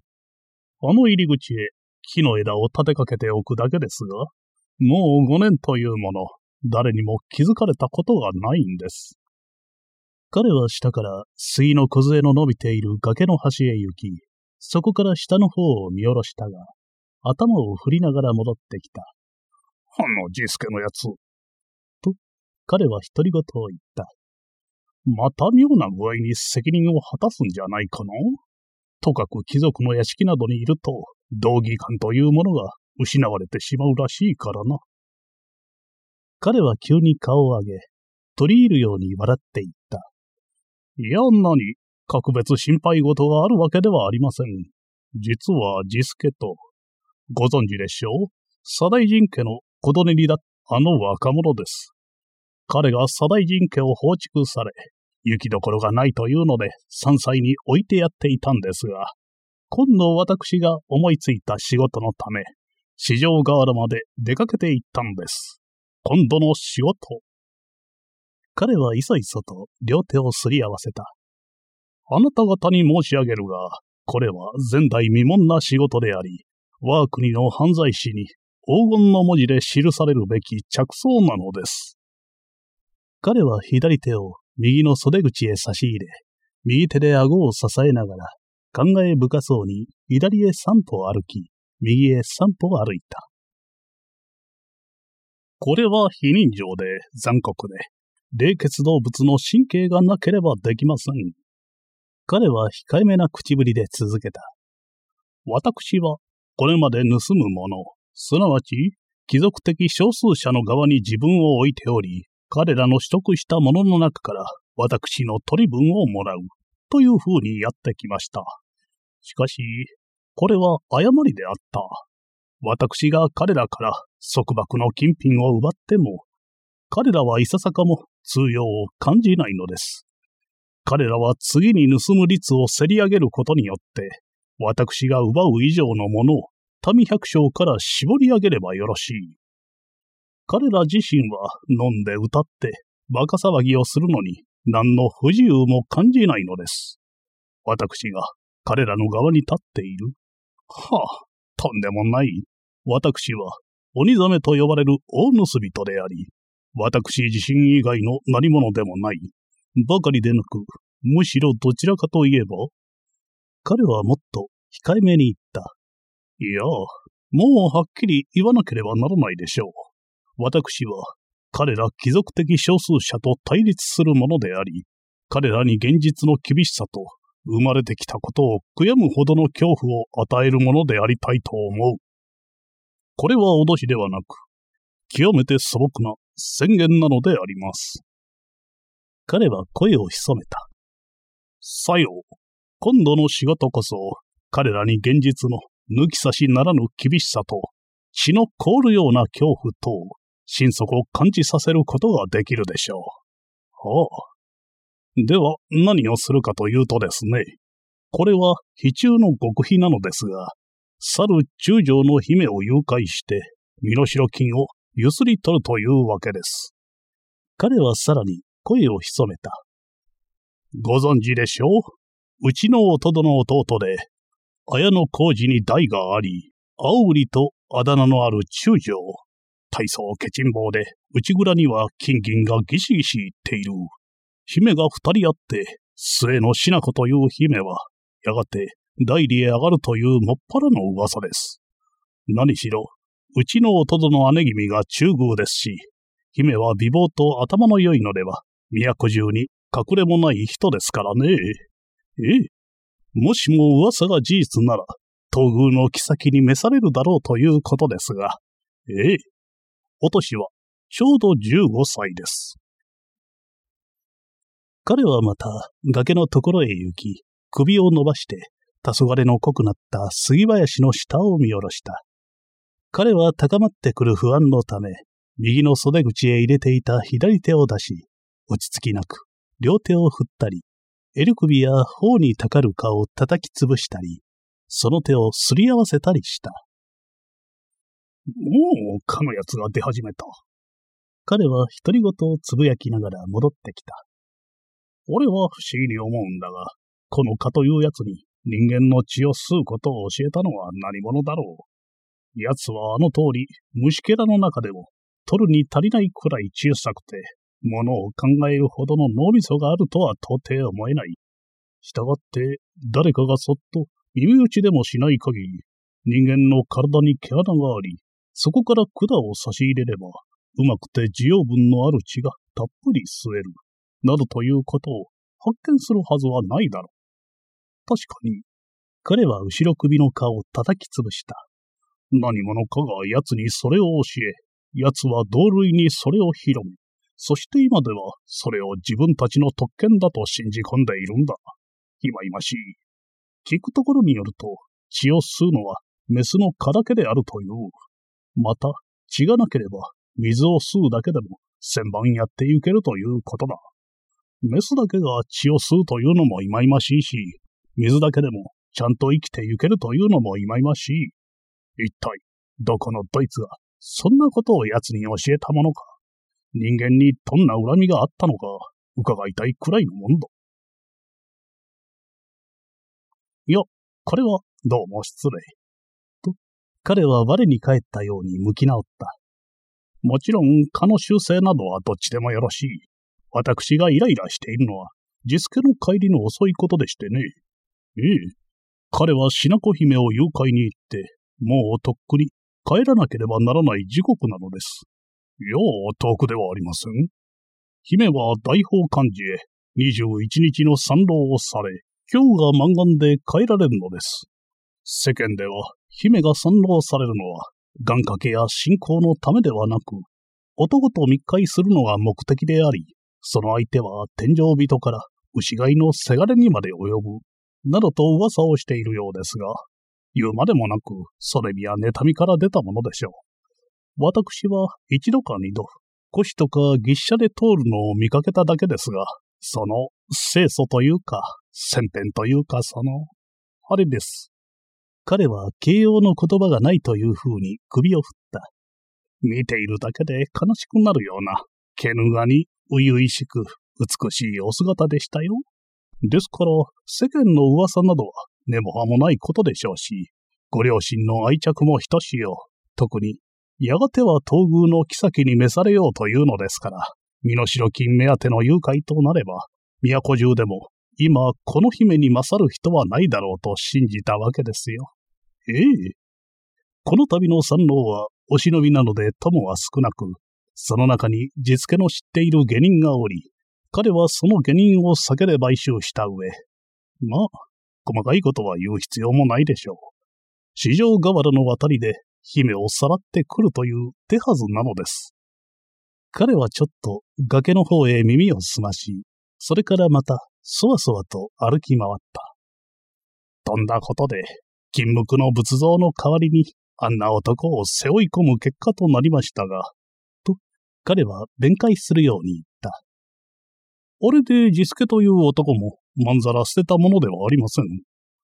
あの入り口へ木の枝を立てかけておくだけですが、もう5年というもの、誰にも気づかれたことがないんです。彼は下から水の梢の伸びている崖の端へ行き、そこから下の方を見下ろしたが、頭を振りながら戻ってきた。あのジスケのやつ。と、彼は独り言を言った。また妙な具合に責任を果たすんじゃないかなとかく貴族の屋敷などにいると、道義感というものが失われてしまうらしいからな。彼は急に顔を上げ、取り入るように笑っていった。いや、何？格別心配事があるわけではありません。実は、ジスケと、ご存知でしょう？左大臣家の子供にだあの若者です。彼が左大臣家を放逐され、行きどころがないというので、山菜に置いてやっていたんですが、今度私が思いついた仕事のため、市場河原まで出かけて行ったんです。今度の仕事。彼はいそいそと両手をすり合わせた。あなた方に申し上げるが、これは前代未聞な仕事であり、我が国の犯罪史に黄金の文字で記されるべき着想なのです。彼は左手を右の袖口へ差し入れ、右手で顎を支えながら、考え深そうに左へ三歩歩き、右へ三歩歩いた。これは非人情で残酷で、冷血動物の神経がなければできません。彼は控えめな口ぶりで続けた。私は、これまで盗むもの、すなわち、貴族的少数者の側に自分を置いており、彼らの取得したものの中から私の取り分をもらう、という風にやってきました。しかし、これは誤りであった。私が彼らから束縛の金品を奪っても、彼らはいささかも通用を感じないのです。彼らは次に盗む率を競り上げることによって、私が奪う以上のものを民百姓から絞り上げればよろしい。彼ら自身は飲んで歌って馬鹿騒ぎをするのに何の不自由も感じないのです。私が彼らの側に立っている。はあ、とんでもない。私は鬼ザメと呼ばれる大盗人であり、私自身以外の何者でもない。ばかりでなく、むしろどちらかといえば、彼はもっと控えめに言った。いや、もうはっきり言わなければならないでしょう。私は、彼ら貴族的少数者と対立するものであり、彼らに現実の厳しさと生まれてきたことを悔やむほどの恐怖を与えるものでありたいと思う。これは脅しではなく、極めて素朴な宣言なのであります。彼は声を潜めた。さよう。今度の仕事こそ、彼らに現実の抜き差しならぬ厳しさと、血の凍るような恐怖と、心底を感じさせることができるでしょう。はあ。では、何をするかというとですね、これは、非中の極秘なのですが、去る中将の姫を誘拐して、身代金をゆすり取るというわけです。彼はさらに声を潜めた。ご存知でしょう？うちの弟の弟で、綾野浩二に代があり、青売りとあだ名のある中将。大層ケチン坊で、内蔵には金銀がギシギシいっている。姫が二人あって、末のしな子という姫は、やがて代理へ上がるというもっぱらの噂です。何しろ、うちの弟の姉君が中宮ですし、姫は美貌と頭の良いのでは、都中に隠れもない人ですからね。ええ。もしも噂が事実なら、東宮の妃に召されるだろうということですが、ええ。お年は、ちょうど15歳です。彼はまた崖のところへ行き、首を伸ばして、黄昏の濃くなった杉林の下を見下ろした。彼は高まってくる不安のため、右の袖口へ入れていた左手を出し、落ち着きなく、両手を振ったり、襟首や頬にたかる顔を叩き潰したり、その手をすり合わせたりした。もう、かのやつが出始めた。彼は独り言をつぶやきながら戻ってきた。俺は不思議に思うんだが、この蚊というやつに人間の血を吸うことを教えたのは何者だろう。奴はあの通り、虫けらの中でも、取るに足りないくらい小さくて、物を考えるほどの脳みそがあるとは到底思えない。したがって、誰かがそっと耳打ちでもしない限り、人間の体に毛穴があり、そこから管を差し入れれば、うまくて需要分のある血がたっぷり吸える。などということを発見するはずはないだろう。確かに、彼は後ろ首の顔を叩き潰した。何者かが奴にそれを教え、奴は同類にそれを広め、そして今ではそれを自分たちの特権だと信じ込んでいるんだ。いまいましい。聞くところによると、血を吸うのはメスの蚊だけであるという。また、血がなければ水を吸うだけでも千番やっていけるということだ。メスだけが血を吸うというのもいまいましいし、水だけでもちゃんと生きてゆけるというのもいまいましい。一体、どこのドイツがそんなことを奴に教えたものか。人間にどんな恨みがあったのか、伺いたいくらいのもんだ。いや、これはどうも失礼。と、彼は我に返ったように向き直った。もちろん、蚊の修正などはどっちでもよろしい。私がイライラしているのは、ジスケの帰りの遅いことでしてね。ええ。彼はシナコ姫を誘拐に行って、もうとっくに帰らなければならない時刻なのです。いや遠くではありません。姫は大宝漢字へ21日の参籠をされ、今日が満願で帰られるのです。世間では、姫が参籠されるのは、願掛けや信仰のためではなく、男と密会するのが目的であり、その相手は天井人から牛飼いのせがれにまで及ぶ、などと噂をしているようですが、言うまでもなく、それには妬みから出たものでしょう。私は一度か二度、腰とか牛車で通るのを見かけただけですが、その清楚というか、先天というか、その、あれです。彼は形容の言葉がないという風に首を振った。見ているだけで悲しくなるような、毛ぬがに初々しく美しいお姿でしたよ。ですから、世間の噂などは根も葉もないことでしょうし、ご両親の愛着もひとしよ。特に、やがては東宮の妃に召されようというのですから、身代金目当ての誘拐となれば、都中でも今この姫に勝る人はないだろうと信じたわけですよ。ええ。この度の山王はお忍びなので友は少なく、その中に実家の知っている下人がおり、彼はその下人を避けで買収した上、まあ、細かいことは言う必要もないでしょう。市場河原の渡りで姫をさらってくるという手はずなのです。彼はちょっと崖の方へ耳を澄まし、それからまたそわそわと歩き回った。とんだことで、金木の仏像の代わりにあんな男を背負い込む結果となりましたが、と彼は弁解するように言った。あれでジスケという男もまんざら捨てたものではありません。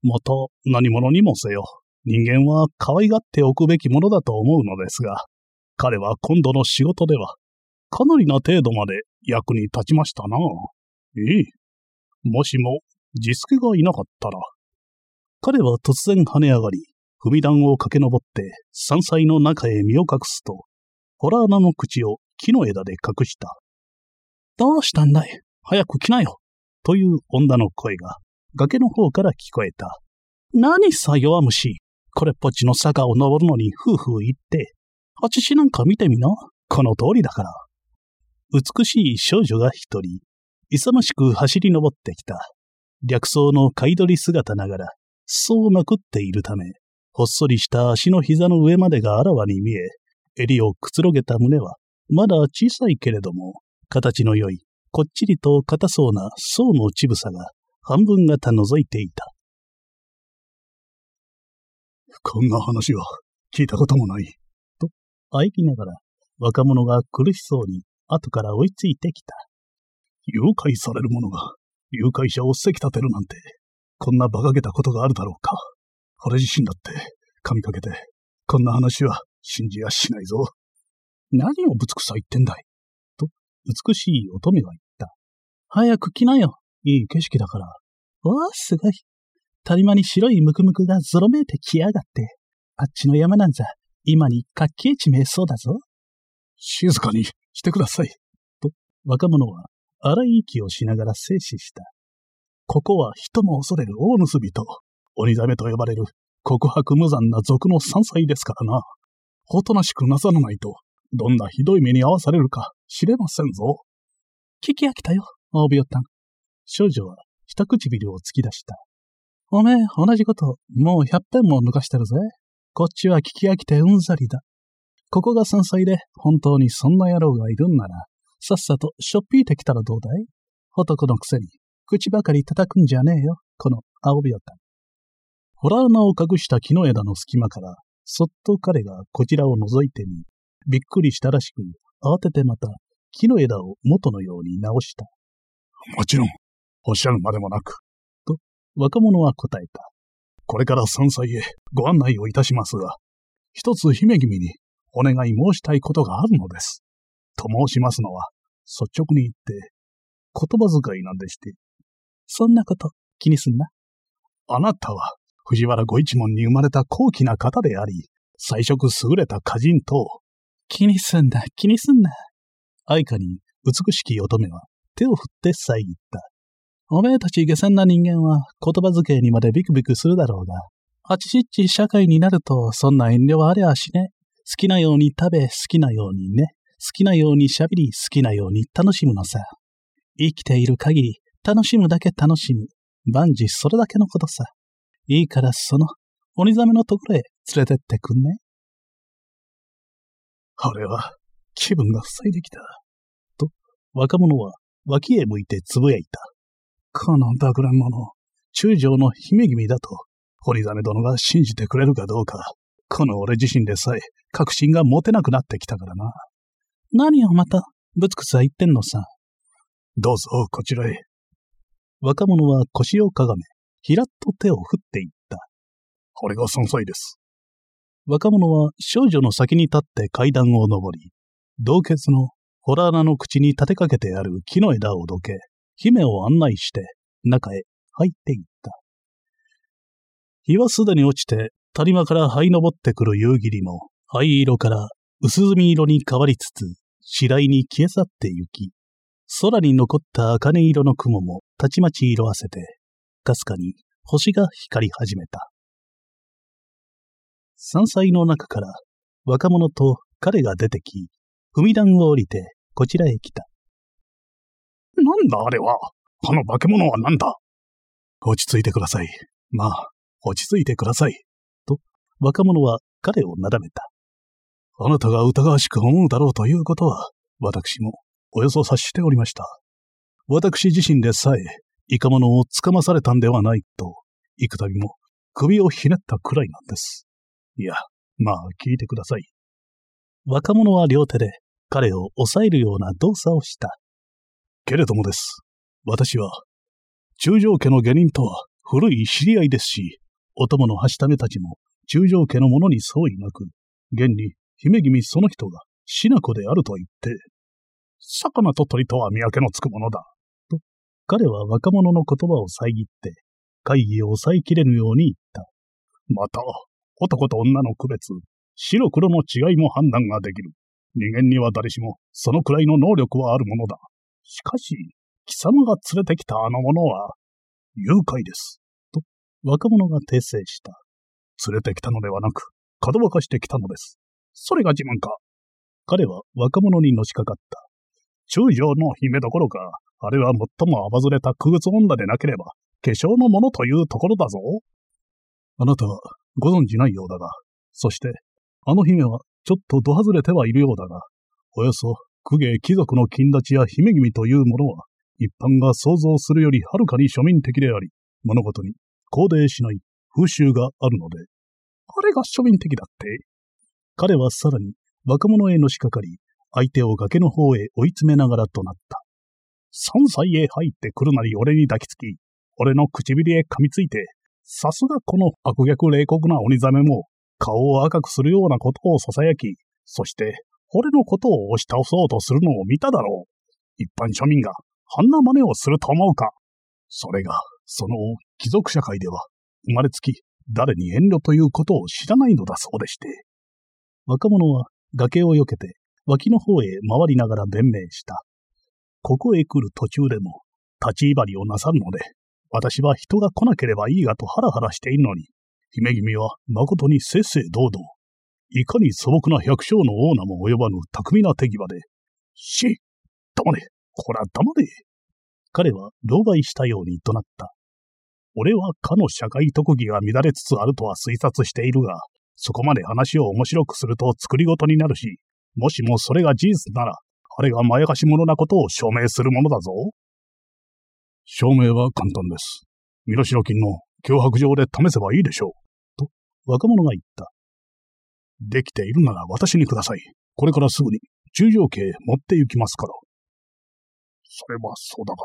また何者にもせよ、人間は可愛がっておくべきものだと思うのですが、彼は今度の仕事では、かなりな程度まで役に立ちましたな。ええ。もしも、ジスケがいなかったら。彼は突然跳ね上がり、踏み段を駆け上って山菜の中へ身を隠すと、ホラー穴の口を木の枝で隠した。どうしたんだい？早く来なよという女の声が崖の方から聞こえた。何さ弱虫これっぽっちの坂を登るのに夫婦言って、あちしなんか見てみな。この通りだから。美しい少女が一人、勇ましく走り登ってきた。略装の貝い取り姿ながら、そうまくっているため、ほっそりした足の膝の上までがあらわに見え、襟をくつろげた胸は、まだ小さいけれども、形の良い、こっちりと硬そうな層の乳房が半分型覗いていた。こんな話は聞いたこともない。と、喘ぎながら、若者が苦しそうに後から追いついてきた。誘拐される者が誘拐者をせき立てるなんて、こんな馬鹿げたことがあるだろうか。俺自身だって、噛みかけて、こんな話は信じやしないぞ。何をぶつくさ言ってんだい。と、美しい乙女は言った。早く来なよ。いい景色だから。わあ、すごい。谷間に白いムクムクがぞろめいてきやがって。あっちの山なんざ、今にかっけえ地名そうだぞ。静かにしてください。と、若者は荒い息をしながら静止した。ここは人も恐れる大盗人。鬼ザメと呼ばれる告白無残な族の山菜ですからな。おとなしくなさらないと、どんなひどい目に遭わされるか知れませんぞ。聞き飽きたよ、大ビオタン。少女は一唇を突き出した。おめえ、同じこと、もう百遍も抜かしてるぜ。こっちは聞き飽きてうんざりだ。ここが山菜で、本当にそんな野郎がいるんなら、さっさとしょっぴいてきたらどうだい？男のくせに、口ばかり叩くんじゃねえよ、この青ビオタン。ホラー穴を隠した木の枝の隙間から、そっと彼がこちらを覗いてみ、びっくりしたらしく、慌ててまた木の枝を元のように直した。もちろん、おっしゃるまでもなく。と、若者は答えた。これから山菜へご案内をいたしますが、一つ姫君にお願い申したいことがあるのです。と申しますのは、率直に言って、言葉遣いなんでして。そんなこと気にすんな。あなたは藤原御一門に生まれた高貴な方であり、彩色優れた歌人と、気にすんな、気にすんな。愛花に美しき乙女は手を振って遮った。おめえたち下船な人間は言葉遣いにまでビクビクするだろうが、あちしっち社会になるとそんな遠慮はありゃしね。好きなように食べ、好きなようにね。好きなように喋り、好きなように楽しむのさ。生きている限り、楽しむだけ楽しむ。万事それだけのことさ。いいからその、鬼ザメのところへ連れてってくんね。俺は、気分が塞いできた。と、若者は脇へ向いてつぶやいた。この爆弾者、中将の姫君だと、堀ザメ殿が信じてくれるかどうか、この俺自身でさえ確信が持てなくなってきたからな。何をまた、ぶつくさ言ってんのさ。どうぞ、こちらへ。若者は腰をかがめ、ひらっと手を振っていった。これが山菜です。若者は少女の先に立って階段を登り、洞穴のホラー穴の口に立てかけてある木の枝をどけ、姫を案内して中へ入っていった。日はすでに落ちて谷間から這い登ってくる夕霧も灰色から薄墨色に変わりつつ、次第に消え去ってゆき、空に残った茜色の雲もたちまち色あせて、かすかに星が光り始めた。山菜の中から若者と彼が出てき、踏み段を降りてこちらへ来た。なんだあれは？あの化け物はなんだ？落ち着いてください。まあ、落ち着いてください。と、若者は彼をなだめた。あなたが疑わしく思うだろうということは、私もおよそ察しておりました。私自身でさえ、イカ者をつかまされたんではないと、幾度も首をひねったくらいなんです。いや、まあ聞いてください。若者は両手で彼を押さえるような動作をした。けれどもです。私は、中将家の下人とは古い知り合いですし、お供のはしためたちも中将家の者に相違なく、現に姫君その人が品子であると言って、魚と鳥とは見分けのつくものだ。と、彼は若者の言葉を遮って、会議を抑えきれぬように言った。また、男と女の区別、白黒の違いも判断ができる。人間には誰しもそのくらいの能力はあるものだ。しかし、貴様が連れてきたあの者は、誘拐です。と、若者が訂正した。連れてきたのではなく、かどわかしてきたのです。それが自分か。彼は若者にのしかかった。中将の姫どころか、あれは最も暴ずれた空月女でなければ、化粧のものというところだぞ。あなたはご存じないようだが、そして、あの姫はちょっとど外れてはいるようだが、およそ公家貴族の金立ちや姫君というものは、一般が想像するよりはるかに庶民的であり、物事に肯定しない風習があるので、あれが庶民的だって彼はさらに若者へのしかかり、相手を崖の方へ追い詰めながらとなった。山菜へ入ってくるなり俺に抱きつき、俺の唇へ噛みついて、さすがこの悪逆冷酷な鬼ザメも、顔を赤くするようなことを囁き、そして、俺のことを押し倒そうとするのを見ただろう。一般庶民が、あんな真似をすると思うか。それが、その貴族社会では、生まれつき、誰に遠慮ということを知らないのだそうでして。若者は崖を避けて脇の方へ回りながら弁明した。ここへ来る途中でも立ち威張りをなさるので、私は人が来なければいいがとハラハラしているのに、姫君は誠に正々堂々、いかに素朴な百姓のオーナーも及ばぬ巧みな手際で、し、黙れ、こら黙れ。彼は狼狽したように怒鳴った。俺はかの社会特技が乱れつつあるとは推察しているが、そこまで話を面白くすると作り事になるし、もしもそれが事実なら、あれがまやかし者なことを証明するものだぞ。証明は簡単です。身代金の脅迫状で試せばいいでしょう。と、若者が言った。できているなら私にください。これからすぐに中将家へ持って行きますから。それはそうだが。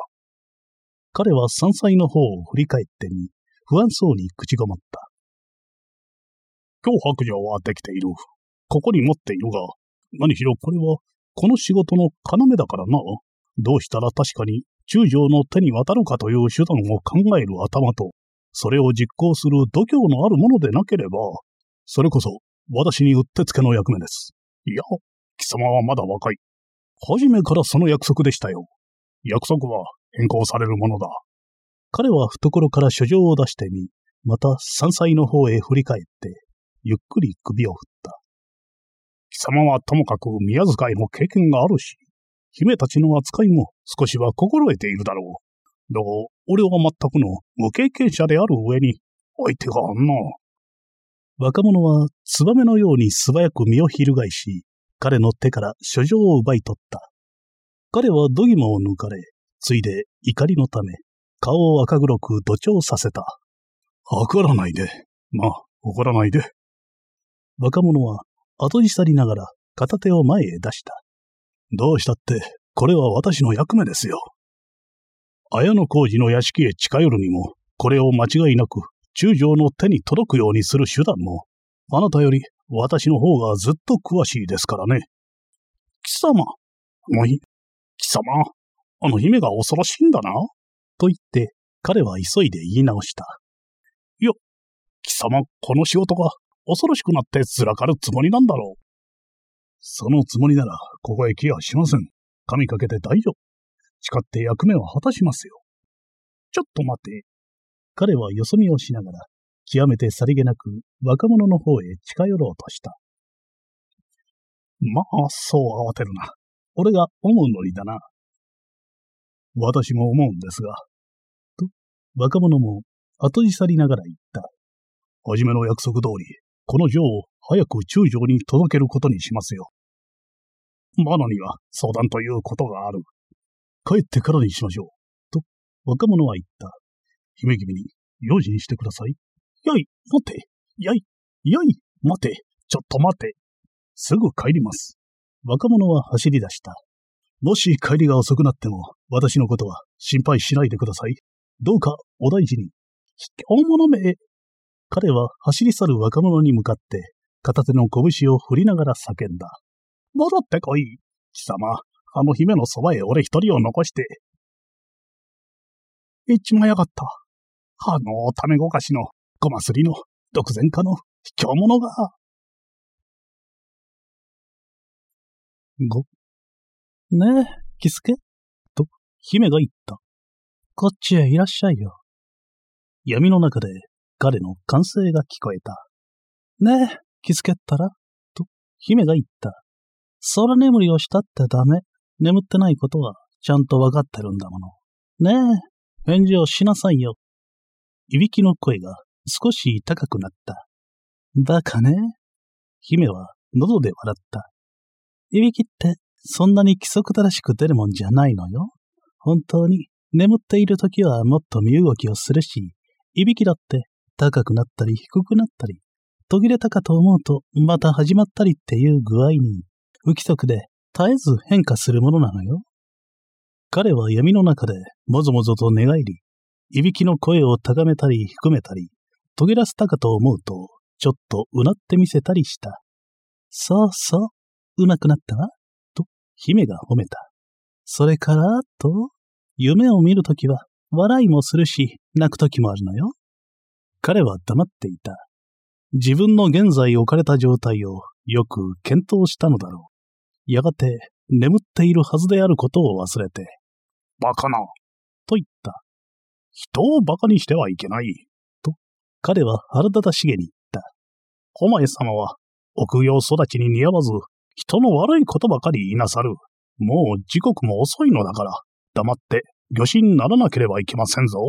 彼は山菜の方を振り返ってみ、不安そうに口ごもった。脅迫状はできている。ここに持っているが、何しろこれは、この仕事の要だからな。どうしたら確かに中将の手に渡るかという手段を考える頭と、それを実行する度胸のあるものでなければ、それこそ私にうってつけの役目です。いや、貴様はまだ若い。初めからその約束でしたよ。約束は変更されるものだ。彼は懐から書状を出してみ、また山菜の方へ振り返って、ゆっくり首を振った。貴様はともかく宮遣いの経験があるし、姫たちの扱いも少しは心得ているだろう。だが、俺は全くの無経験者である上に、相手があんな。若者はツバメのように素早く身を翻し、彼の手から書状を奪い取った。彼は度肝を抜かれ、ついで怒りのため、顔を赤黒く土調させた。怒らないで。まあ、怒らないで。若者は後に去りながら片手を前へ出した。どうしたって、これは私の役目ですよ。綾野浩二の屋敷へ近寄るにも、これを間違いなく中将の手に届くようにする手段も、あなたより私の方がずっと詳しいですからね。貴様、あの貴様、あの姫が恐ろしいんだな。と言って、彼は急いで言い直した。いや、貴様、この仕事が恐ろしくなってずらかるつもりなんだろう。そのつもりなら、ここへ来やしません。神かけて大丈夫。誓って役目を果たしますよ。ちょっと待て。彼はよそ見をしながら、極めてさりげなく若者の方へ近寄ろうとした。まあ、そう慌てるな。俺が思うのにだな。私も思うんですが。と、若者も後じ去りながら言った。はじめの約束通り、この女を早く中将に届けることにしますよ。マナには相談ということがある。帰ってからにしましょう。と、若者は言った。姫君に用心してください。やい、待て。やい、やい、待て。ちょっと待て。すぐ帰ります。若者は走り出した。もし帰りが遅くなっても、私のことは心配しないでください。どうかお大事に。卑怯者め。彼は走り去る若者に向かって、片手の拳を振りながら叫んだ。戻ってこい。貴様、あの姫のそばへ俺一人を残して。行っちまやがった。あの、ためごかしの、ごますりの、独善家の、卑怯者が。ご。ねえ、キスケ？と、姫が言った。こっちへいらっしゃいよ。闇の中で彼の歓声が聞こえた。ねえ、キスケったら？と、姫が言った。空眠りをしたってダメ。眠ってないことはちゃんとわかってるんだもの。ねえ、返事をしなさいよ。いびきの声が少し高くなった。バカね。姫は喉で笑った。いびきってそんなに規則正しく出るもんじゃないのよ。本当に眠っている時はもっと身動きをするし、いびきだって高くなったり低くなったり、途切れたかと思うとまた始まったりっていう具合に、不規則で絶えず変化するものなのよ。彼は闇の中でもぞもぞと寝返り、いびきの声を高めたり低めたり、途切らせたかと思うと、ちょっとうなってみせたりした。そうそう、うまくなったわ。と、姫が褒めた。それから、と、夢を見るときは、笑いもするし、泣くときもあるのよ。彼は黙っていた。自分の現在置かれた状態をよく検討したのだろう。やがて眠っているはずであることを忘れて、バカな、と言った。人をバカにしてはいけない。と、彼は腹立たしげに言った。お前様は、臆病育ちに似合わず、人の悪いことばかり言いなさる。もう時刻も遅いのだから、黙って魚心ならなければいけませんぞ。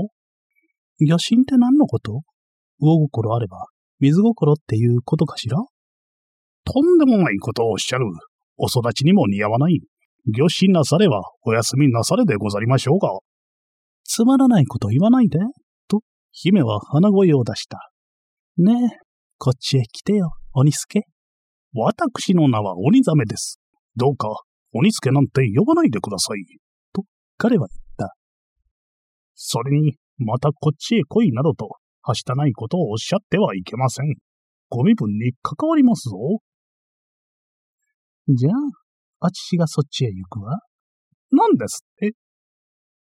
魚心って何のこと？魚心あれば、水心っていうことかしら？とんでもないことをおっしゃる。お育ちにも似合わない。魚心なさればお休みなされでござりましょうが。つまらないこと言わないで。と、姫は鼻声を出した。ねえ、こっちへ来てよ、鬼助。私の名は鬼ザメです。どうか、鬼助なんて呼ばないでください。と、彼は言った。それに、またこっちへ来いなどと、はしたないことをおっしゃってはいけません。ご身分に関わりますぞ。じゃあ、あちしがそっちへ行くわ。何ですって？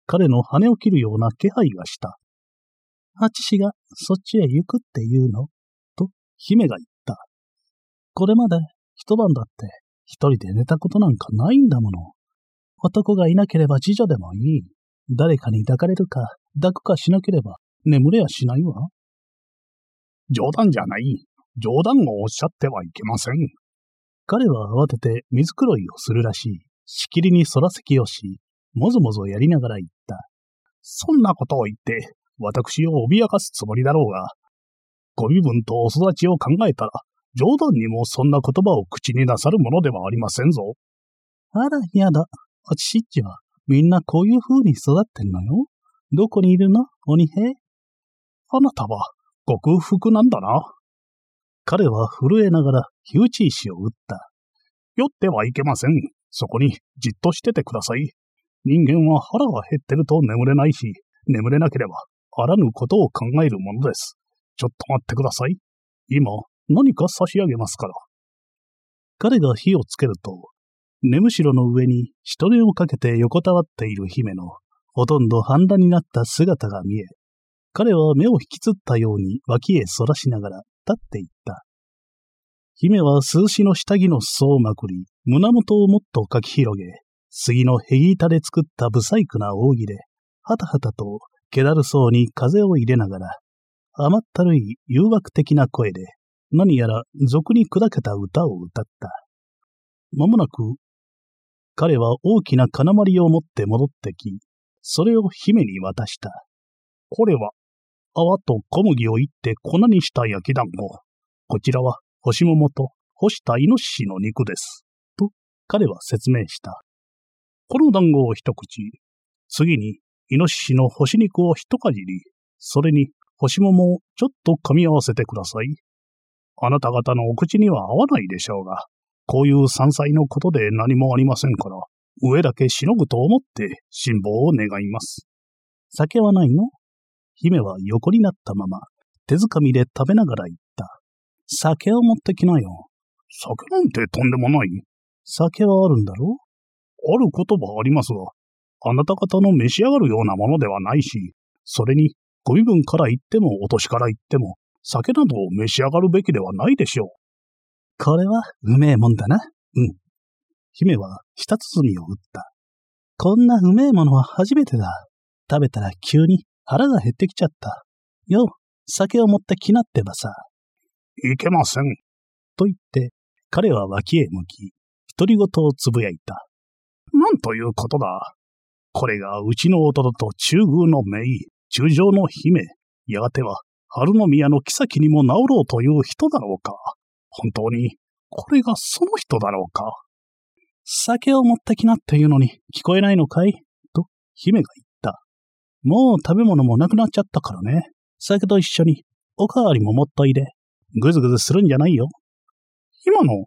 彼の羽を切るような気配がした。あちしがそっちへ行くって言うの？と、姫が言った。これまで一晩だって一人で寝たことなんかないんだもの。男がいなければ次女でもいい。誰かに抱かれるか抱くかしなければ眠れやしないわ。冗談じゃない。冗談をおっしゃってはいけません。彼は慌てて水黒いをするらしい。しきりに空きをし、もぞもぞやりながら言った。そんなことを言って、私を脅かすつもりだろうが、ご身分とお育ちを考えたら、冗談にもそんな言葉を口になさるものではありませんぞ。あら、やだ。あちしっちは、みんなこういう風に育ってんのよ。どこにいるの？鬼兵あなたは、ご空腹なんだな。彼は震えながら火打ち石を打った。酔ってはいけません。そこにじっとしててください。人間は腹が減ってると眠れないし、眠れなければあらぬことを考えるものです。ちょっと待ってください。今、何か差し上げますから。彼が火をつけると、根むしろの上に人手をかけて横たわっている姫のほとんど半裸になった姿が見え、彼は目を引きつったように脇へ反らしながら立っていった。姫は数詞の下着の裾をまくり、胸元をもっとかき広げ、杉のへぎ板で作った不細工な扇で、はたはたと気だるそうに風を入れながら、甘ったるい誘惑的な声で、何やら俗に砕けた歌を歌った。まもなく、彼は大きな金まりを持って戻ってき、それを姫に渡した。これは泡と小麦をいって粉にした焼き団子。こちらは干し桃と干したイノシシの肉です。と彼は説明した。この団子を一口、次にイノシシの干し肉を一かじり、それに干し桃をちょっと噛み合わせてください。あなた方のお口には合わないでしょうが、こういう山菜のことで何もありませんから、上だけしのぐと思って辛抱を願います。酒はないの？姫は横になったまま、手づかみで食べながら言った。酒を持ってきなよ。酒なんてとんでもない。酒はあるんだろある言葉ありますが、あなた方の召し上がるようなものではないし、それに、ご身分から言っても、お年から言っても、酒などを召し上がるべきではないでしょう。これは、うめえもんだな。うん。姫は、舌包みを打った。こんなうめえものは初めてだ。食べたら急に腹が減ってきちゃった。よ、酒を持ってきなってばさ。いけません。と言って、彼は脇へ向き、独り言をつぶやいた。なんということだ。これがうちの弟と中宮の姪、中将の姫、やがては春の宮の妃にも治ろうという人だろうか。本当に、これがその人だろうか。酒を持ってきなっていうのに聞こえないのかい？と姫が言った。もう食べ物もなくなっちゃったからね。酒と一緒におかわりも持っといで。ぐずぐずするんじゃないよ。今の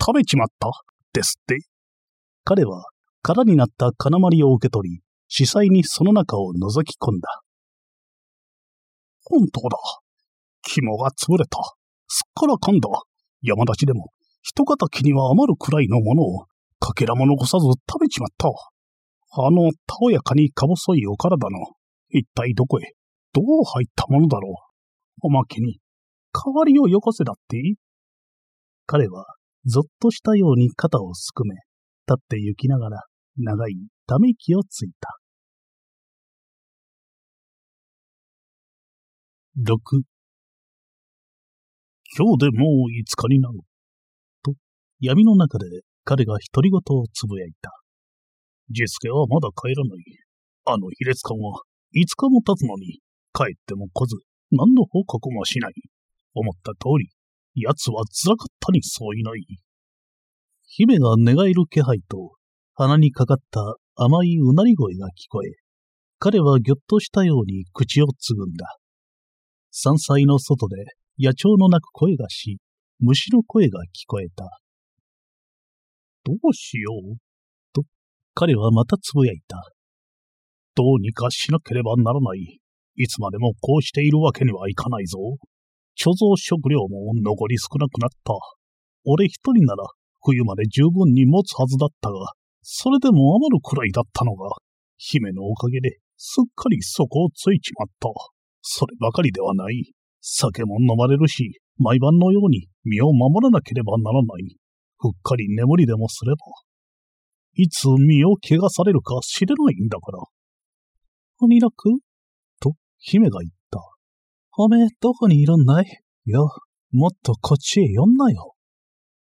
食べちまった？ですって。彼は空になった金まりを受け取り、司祭にその中を覗き込んだ。本当だ。肝が潰れた。すっからかんだ。山立ちでも、一敵には余るくらいのものを、かけらも残さず食べちまった。あの、たおやかにか細いお体の、一体どこへ、どう入ったものだろう。おまけに、代わりをよこせだって？いい彼は、ぞっとしたように肩をすくめ、立って行きながら、長いため息をついた。6今日でもう5日になる。と、闇の中で彼が独り言をつぶやいた。ジスケはまだ帰らない。あの卑劣感は5日も経つのに、帰っても来ず、何の報告もしない。思った通り、奴は辛かったにそういない。姫が寝返る気配と、鼻にかかった甘いうなり声が聞こえ、彼はぎょっとしたように口をつぐんだ。山菜の外で野鳥の鳴く声がし、虫の声が聞こえた。どうしよう？と、彼はまたつぶやいた。どうにかしなければならない。いつまでもこうしているわけにはいかないぞ。貯蔵食料も残り少なくなった。俺一人なら冬まで十分に持つはずだったが、それでも余るくらいだったのが、姫のおかげですっかり底をついちまった。そればかりではない。酒も飲まれるし、毎晩のように身を守らなければならない。ふっかり眠りでもすれば。いつ身を怪我されるか知れないんだから。鬼楽と姫が言った。おめえどこにいるんだいよ、もっとこっちへ呼んなよ。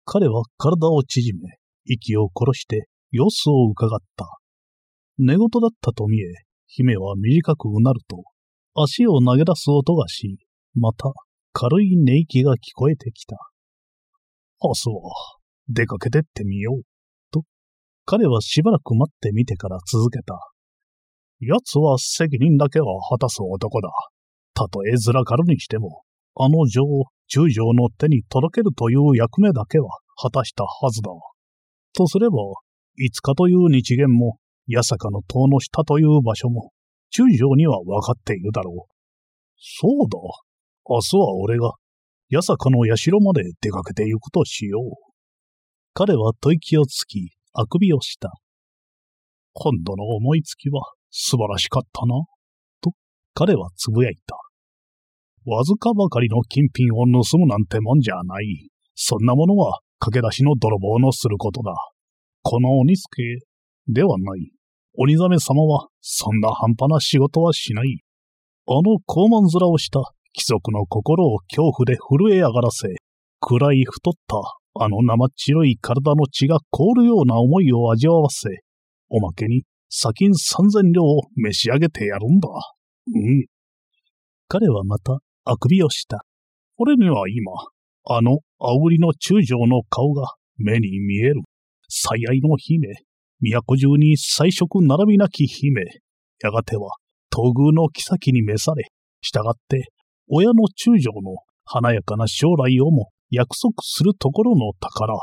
彼は体を縮め、息を殺して様子を伺った。寝言だったと見え、姫は短くうなると、足を投げ出す音がし、また軽い寝息が聞こえてきた。明日は出かけてってみよう。と、彼はしばらく待ってみてから続けた。奴は責任だけは果たす男だ。たとえずらかるにしても、あの女王、中将の手に届けるという役目だけは果たしたはずだ。とすれば、五日という日限も、八坂の塔の下という場所も、中将には分かっているだろう。そうだ。明日は俺が、八坂の社まで出かけて行くとしよう。彼は吐息をつき、あくびをした。今度の思いつきは素晴らしかったな。と、彼はつぶやいた。わずかばかりの金品を盗むなんてもんじゃない。そんなものは駆け出しの泥棒のすることだ。この鬼助ではない。鬼ザメ様はそんな半端な仕事はしない。あの高慢面をした貴族の心を恐怖で震え上がらせ、暗い太ったあの生白い体の血が凍るような思いを味わわせ、おまけに砂金三千両を召し上げてやるんだ。うん。彼はまたあくびをした。俺には今、あの青売りの中将の顔が目に見える。最愛の姫、都中に彩色並びなき姫、やがては東宮の妃に召され、従って親の中将の華やかな将来をも約束するところの宝。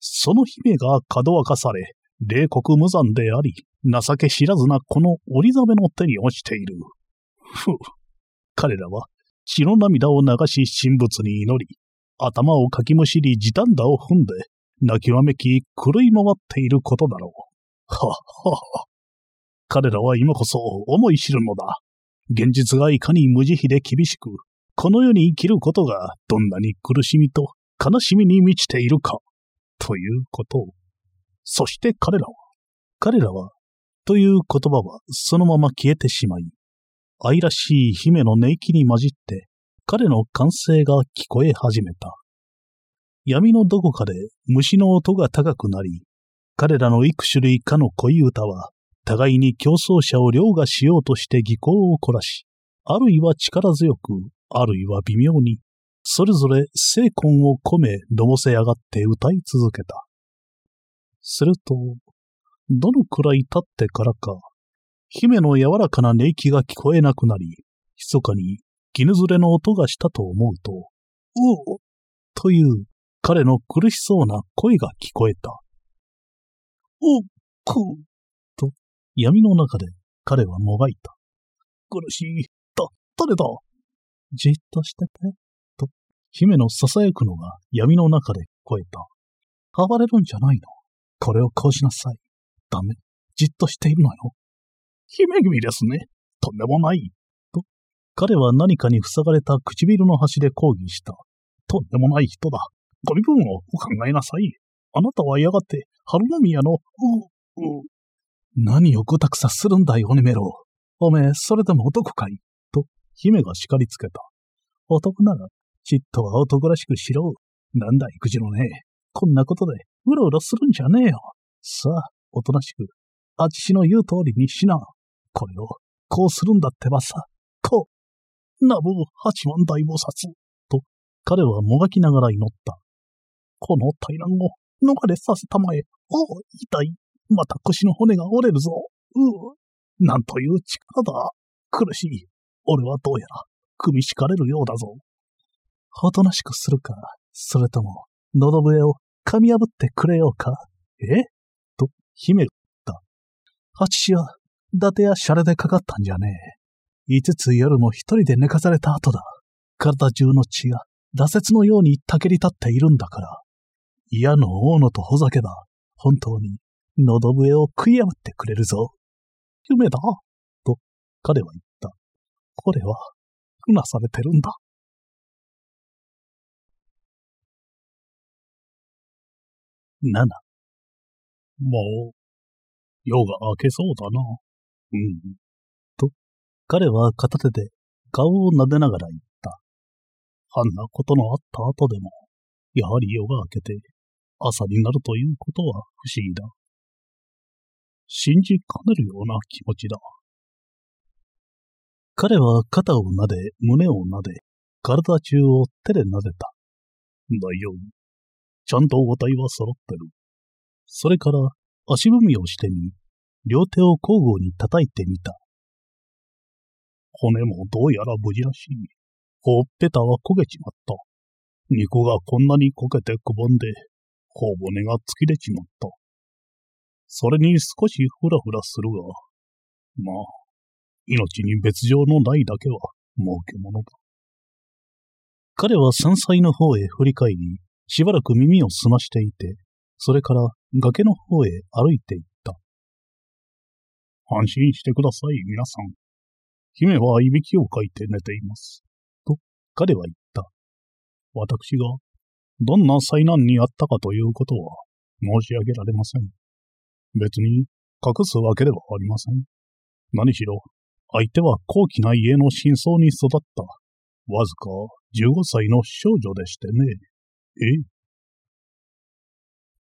その姫が角明かされ、冷酷無残であり、情け知らずなこの織ザメの手に落ちている。ふう。彼らは血の涙を流し神仏に祈り、頭をかきむしり時短打を踏んで、泣きわめき狂い回っていることだろう。はっはっは。彼らは今こそ思い知るのだ。現実がいかに無慈悲で厳しく、この世に生きることがどんなに苦しみと悲しみに満ちているか、ということを。そして彼らは、彼らは、という言葉はそのまま消えてしまい、愛らしい姫の寝息に混じって彼の歓声が聞こえ始めた。闇のどこかで虫の音が高くなり、彼らの幾種類かの恋歌は、互いに競争者を凌駕しようとして技巧を凝らし、あるいは力強く、あるいは微妙に、それぞれ精魂を込め、のぼせ上がって歌い続けた。すると、どのくらい経ってからか、姫の柔らかな寝息が聞こえなくなり、密かに絹ずれの音がしたと思うと、うおという彼の苦しそうな声が聞こえた。おっくと闇の中で彼はもがいた。苦しい。だ、誰だ？じっとしてて。と、姫の囁くのが闇の中で聞こえた。暴れるんじゃないの？これをこうしなさい。ダメ。じっとしているのよ。姫君ですね。とんでもない。と、彼は何かに塞がれた唇の端で抗議した。とんでもない人だ。ご身分をお考えなさい。あなたはやがて、春宮の、う、う。何をごたくさするんだい、鬼メロ。おめえ、それでも男かいと、姫が叱りつけた。男なら、ちっとは男らしくしろ。なんだ、育児のね。こんなことで、うろうろするんじゃねえよ。さあ、おとなしく、あちしの言う通りにしな。これを、こうするんだってばさ。こう。ナブ八万大菩薩。と、彼はもがきながら祈った。この大難を逃れさせたまえ。おお、痛い。また腰の骨が折れるぞ。うう。なんという力だ。苦しい。俺はどうやら、組み敷かれるようだぞ。おとなしくするか、それとも、喉笛を噛み破ってくれようか。え？と、姫が言った。八は、伊達やシャレでかかったんじゃねえ。五つ夜も一人で寝かされた後だ。体中の血が、羅刹のようにたけり立っているんだから。嫌の大野とほざけば、本当に、喉笛を食い破ってくれるぞ。夢だ。と、彼は言った。これは、うなされてるんだ。七。もう、夜が明けそうだな。うん。と、彼は片手で顔を撫でながら言った。あんなことのあった後でも、やはり夜が明けて、朝になるということは不思議だ。信じかねるような気持ちだ。彼は肩を撫で、胸を撫で、体中を手で撫でた。大丈夫。ちゃんと応体は揃ってる。それから足踏みをしてみ、両手を交互に叩いてみた。骨もどうやら無事らしい。ほっぺたは焦げちまった。肉がこんなに焦げてくぼんで、頬骨が突き出ちまった。それに少しふらふらするが、まあ、命に別状のないだけは儲けものだ。彼は山菜の方へ振り返り、しばらく耳を澄ましていて、それから崖の方へ歩いていった。安心してください、皆さん。姫はいびきをかいて寝ています。と、彼は言った。私がどんな災難にあったかということは申し上げられません。別に隠すわけではありません。何しろ、相手は高貴な家の真相に育った、わずか15歳の少女でしてね。え？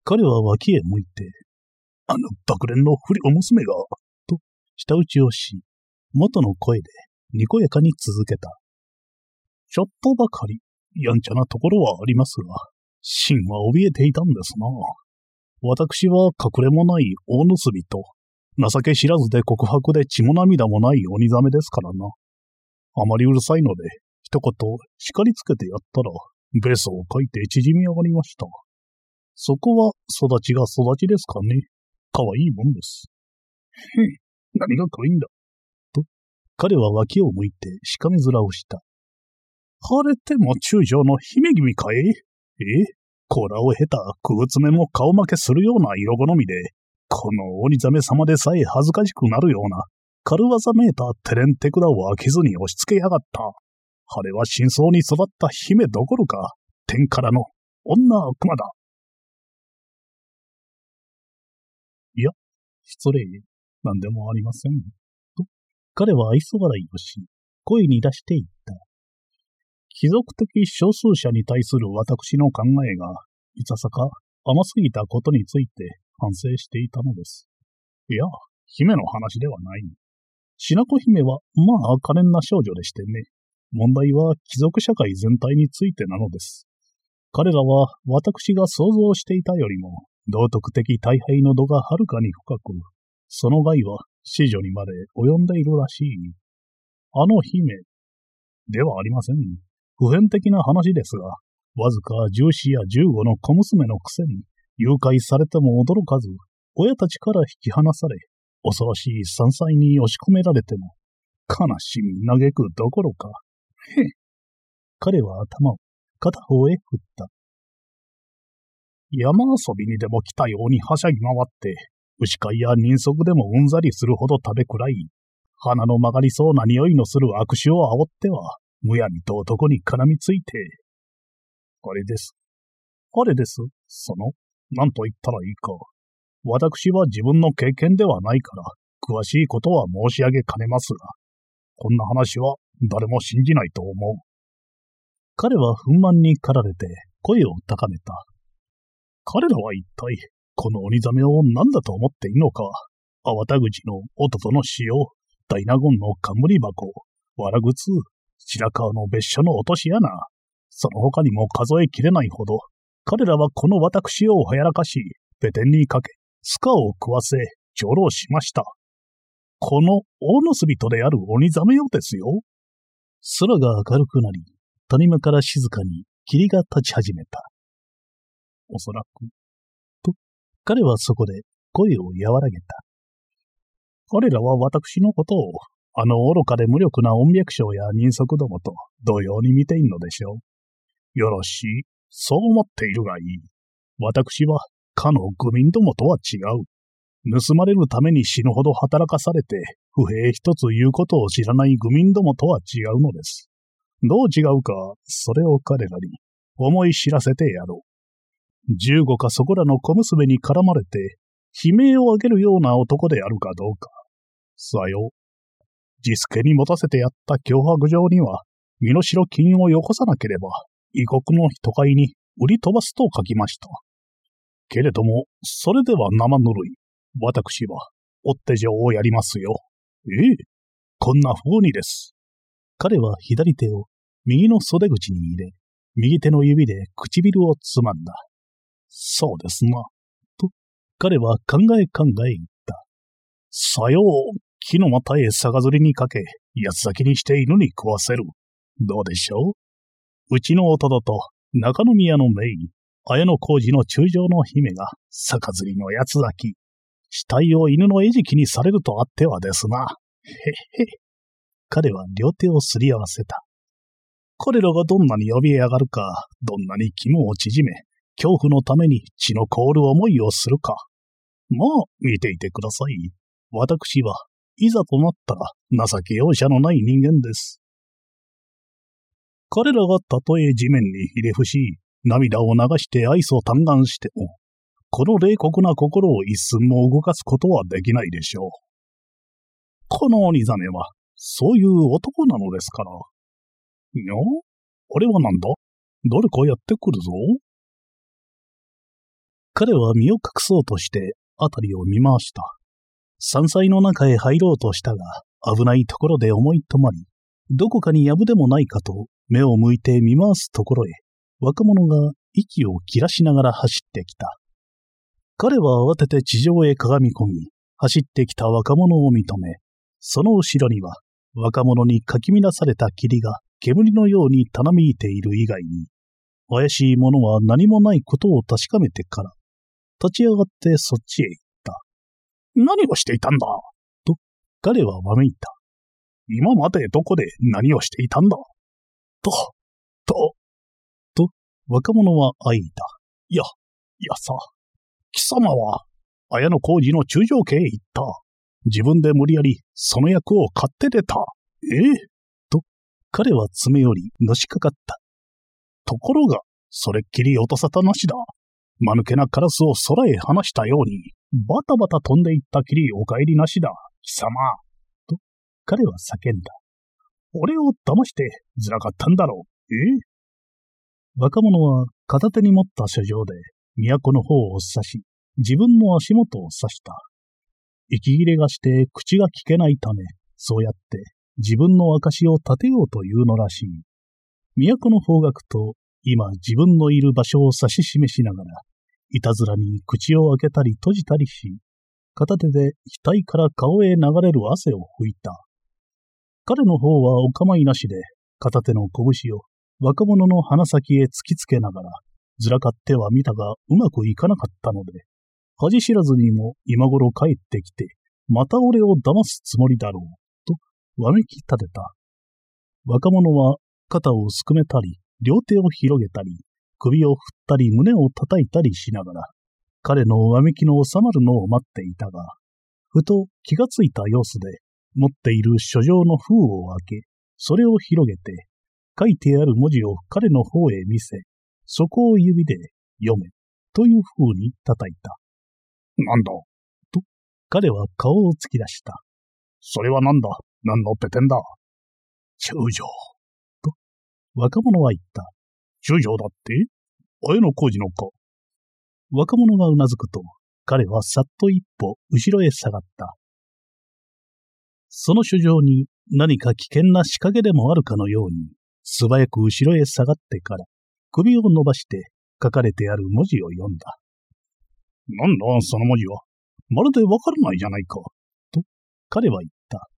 彼は脇へ向いて、あの爆蓮の不良娘が、と、舌打ちをし、元の声で、にこやかに続けた。ちょっとばかり、やんちゃなところはありますが、真は怯えていたんですな。私は隠れもない大盗人と、情け知らずで告白で血も涙もない鬼ザメですからな。あまりうるさいので、一言叱りつけてやったら、ベースを書いて縮み上がりました。そこは育ちが育ちですかね。可愛いもんです。何が可愛いんだ？と、彼は脇を向いてしかめ面をした。晴れても中将の姫君かい？え？甲羅を経た空爪も顔負けするような色好みで、この鬼ザメ様でさえ恥ずかしくなるような軽技めいたテレンテクダを飽きずに押し付けやがった。あれは真相に育った姫どころか、天からの女悪魔だ。いや、失礼、なんでもありません。と、彼は愛想笑いをし、声に出して言った。貴族的少数者に対する私の考えが、いささか甘すぎたことについて反省していたのです。いや、姫の話ではない。白子姫は、まあ、可憐な少女でしてね。問題は貴族社会全体についてなのです。彼らは私が想像していたよりも、道徳的大敗の度がはるかに深く、その害は死女にまで及んでいるらしい。あの姫、ではありません。普遍的な話ですが、わずか14や15の小娘のくせに、誘拐されても驚かず、親たちから引き離され、恐ろしい山菜に押し込められても、悲しみ嘆くどころか、へ彼は頭を片方へ振った。山遊びにでも来たようにはしゃぎ回って、牛飼いや人足でもうんざりするほど食べくらい、鼻の曲がりそうな匂いのする悪臭を煽っては、むやみと男に絡みついて、あれです。あれです。その、何と言ったらいいか。私は自分の経験ではないから、詳しいことは申し上げかねますが、こんな話は誰も信じないと思う。彼は憤懣に駆られて声を高めた。彼らは一体、この鬼ザメを何だと思っているのか。粟田口の弟の塩、大納言の冠箱、わらぐつ、白川の別所の落とし穴、その他にも数えきれないほど、彼らはこの私をはやらかし、ペテンにかけ、スカを食わせ、上老しました。この大盗人である鬼ザメよですよ。空が明るくなり、谷間から静かに霧が立ち始めた。おそらく。と、彼はそこで声を和らげた。彼らは私のことを、あの愚かで無力な音脈症や人足どもと同様に見ているのでしょう。よろしい。そう思っているがいい。私はかの愚民どもとは違う。盗まれるために死ぬほど働かされて、不平一つ言うことを知らない愚民どもとは違うのです。どう違うか、それを彼らに思い知らせてやろう。十五かそこらの小娘に絡まれて、悲鳴を上げるような男であるかどうか。さよ。自助に持たせてやった脅迫状には、身代金をよこさなければ、異国の人買いに売り飛ばすと書きました。けれども、それでは生ぬるい。私は、追って状をやりますよ。ええ、こんな風にです。彼は左手を右の袖口に入れ、右手の指で唇をつまんだ。そうですな。と、彼は考え考え言った。さよう、木の股へ逆ずりにかけ、八つ咲きにして犬に食わせる。どうでしょう？うちの弟と中宮のメイン、綾野浩二の中将の姫が、逆ずりの八つ咲き。死体を犬の餌食にされるとあってはですな。へへ。彼は両手をすり合わせた。彼らがどんなに怯え上がるか、どんなに肝を縮め、恐怖のために血の凍る思いをするか。まあ、見ていてください。私は、いざとなったら、情け容赦のない人間です。彼らがたとえ地面にひれ伏し、涙を流して愛想嘆願しても、この冷酷な心を一寸も動かすことはできないでしょう。この鬼ザメは、そういう男なのですから。いやあれはなんだ？誰かやってくるぞ。彼は身を隠そうとして辺りを見回した。山菜の中へ入ろうとしたが、危ないところで思い止まり、どこかに藪でもないかと目を向いて見回すところへ、若者が息を切らしながら走ってきた。彼は慌てて地上へかがみ込み、走ってきた若者を認め、その後ろには若者にかき乱された霧が煙のようにたなびいている以外に、怪しいものは何もないことを確かめてから、立ち上がってそっちへ行っ。何をしていたんだ？と、彼はわめいた。今までどこで何をしていたんだ？と、と、と、若者はあいた。いや、いやさ、貴様は、綾野浩二の中将家へ行った。自分で無理やりその役を買って出た。え？えと、彼は詰め寄り、のしかかった。ところが、それっきり音沙汰なしだ。間抜けなカラスを空へ離したように、バタバタ飛んでいったきりお帰りなしだ。貴様。と、彼は叫んだ。俺を騙してずらかったんだろう。え？若者は片手に持った書状で都の方を指し、自分の足元を指した。息切れがして口が聞けないため、そうやって自分の証を立てようというのらしい。都の方角と今自分のいる場所を指し示しながら、いたずらに口を開けたり閉じたりし、片手で額から顔へ流れる汗を拭いた。彼の方はお構いなしで、片手の拳を若者の鼻先へ突きつけながら、ずらかっては見たがうまくいかなかったので、恥知らずにも今頃帰ってきて、また俺を騙すつもりだろう、とわめき立てた。若者は肩をすくめたり、両手を広げたり、首を振ったり胸を叩いたりしながら、彼のわめきの収まるのを待っていたが、ふと気がついた様子で、持っている書状の封を開け、それを広げて、書いてある文字を彼の方へ見せ、そこを指で読め、という風に叩いた。なんだ？と、彼は顔を突き出した。それはなんだ？何のペテンだ中将。と、若者は言った。中将だって？綾野浩二のか若者がうなずくと、彼はさっと一歩後ろへ下がった。その書状に何か危険な仕掛けでもあるかのように、素早く後ろへ下がってから、首を伸ばして書かれてある文字を読んだ。なんだ、その文字は？まるでわからないじゃないか。と、彼は言った。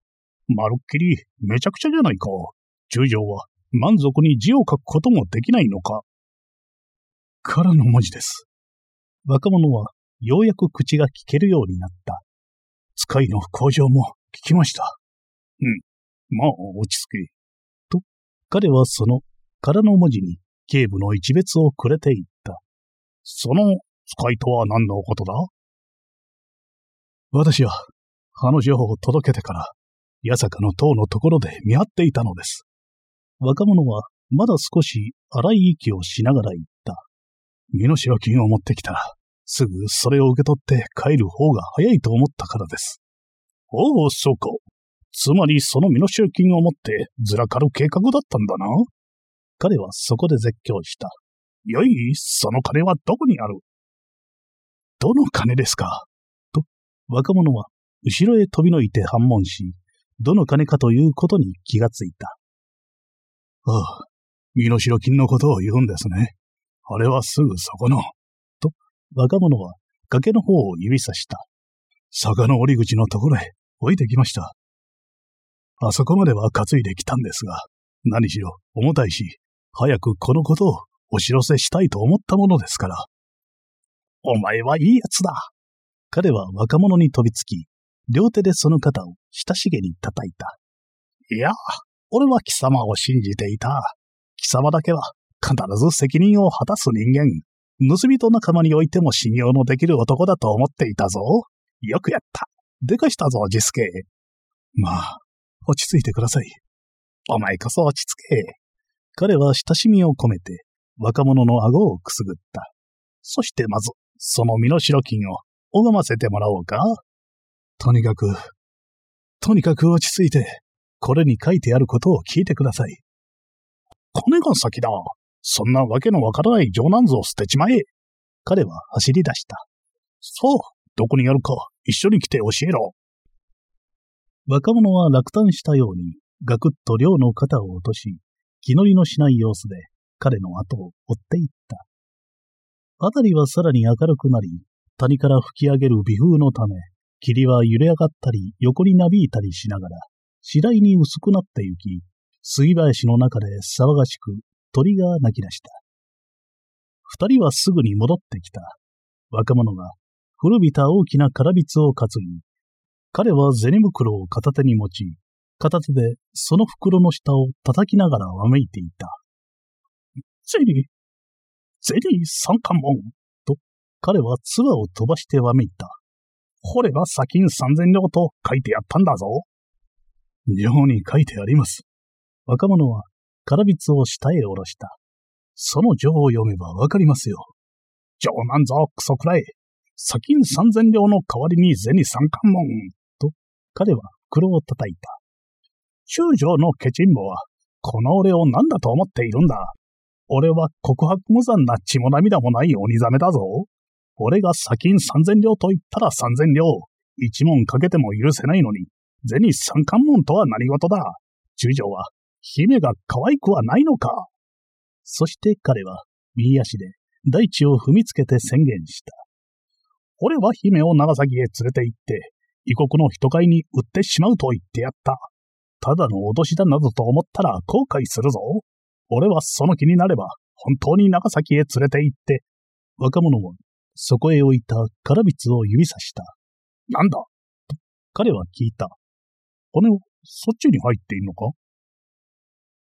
まるっきり、めちゃくちゃじゃないか。中将は、満足に字を書くこともできないのか？からの文字です。若者は、ようやく口が聞けるようになった。使いの工場も聞きました。うん。まあ、落ち着け。と、彼はその、空の文字に警部の一別をくれていった。その使いとは何のことだ？私は、あの情報を届けてから、八坂の塔のところで見張っていたのです。若者は、まだ少し荒い息をしながら言った。身代金を持ってきたら、すぐそれを受け取って帰る方が早いと思ったからです。おお、そうか。つまりその身代金を持ってずらかる計画だったんだな。彼はそこで絶叫した。よい、その金はどこにあるどの金ですか？と、若者は後ろへ飛び抜いて反問し、どの金かということに気がついた。ああ、身代金のことを言うんですね。あれはすぐそこの。と、若者は崖の方を指さした。坂の折り口のところへ置いてきました。あそこまでは担いできたんですが、何しろ重たいし、早くこのことをお知らせしたいと思ったものですから。お前はいいやつだ。彼は若者に飛びつき、両手でその肩を親しげに叩いた。いや、俺は貴様を信じていた。貴様だけは必ず責任を果たす人間。盗人仲間においても信用のできる男だと思っていたぞ。よくやった。でかしたぞ、ジスケ。まあ、落ち着いてください。お前こそ落ち着け。彼は親しみを込めて、若者の顎をくすぐった。そしてまず、その身代金を拝ませてもらおうか。とにかく、とにかく落ち着いて、これに書いてあることを聞いてください。金が先だ。そんなわけのわからない情難図を捨てちまえ。彼は走り出した。そう、どこにやるか一緒に来て教えろ。若者は落胆したように、ガクッと寮の肩を落とし、気乗りのしない様子で彼の後を追っていった。あたりはさらに明るくなり、谷から吹き上げる微風のため、霧は揺れ上がったり横になびいたりしながら、次第に薄くなってゆき、杉林の中で騒がしく鳥が鳴き出した。二人はすぐに戻ってきた。若者が古びた大きな空びつを担ぎ、彼は銭袋を片手に持ち、片手でその袋の下を叩きながらわめいていた。ゼニー、ゼニー三冠門と、彼は唾を飛ばしてわめいた。掘れば砂金三千両と書いてあったんだぞ。妙に書いてあります。若者は、空びつを下へ下ろした。その情を読めばわかりますよ。冗談ぞ、クソくらい。砂金三千両の代わりに銭三冠門。と、彼は黒を叩いた。中将のケチンボは、この俺を何だと思っているんだ。俺は告白無残な血も涙もない鬼ザメだぞ。俺が砂金三千両と言ったら三千両。一問かけても許せないのに、銭三冠門とは何事だ。中将は、姫が可愛くはないのか。そして彼は、右足で大地を踏みつけて宣言した。俺は姫を長崎へ連れて行って、異国の人買いに売ってしまうと言ってやった。ただの脅しだなどと思ったら後悔するぞ。俺はその気になれば、本当に長崎へ連れて行って。若者は、そこへ置いた空びつを指さした。なんだ？彼は聞いた。骨をそっちに入っているのか？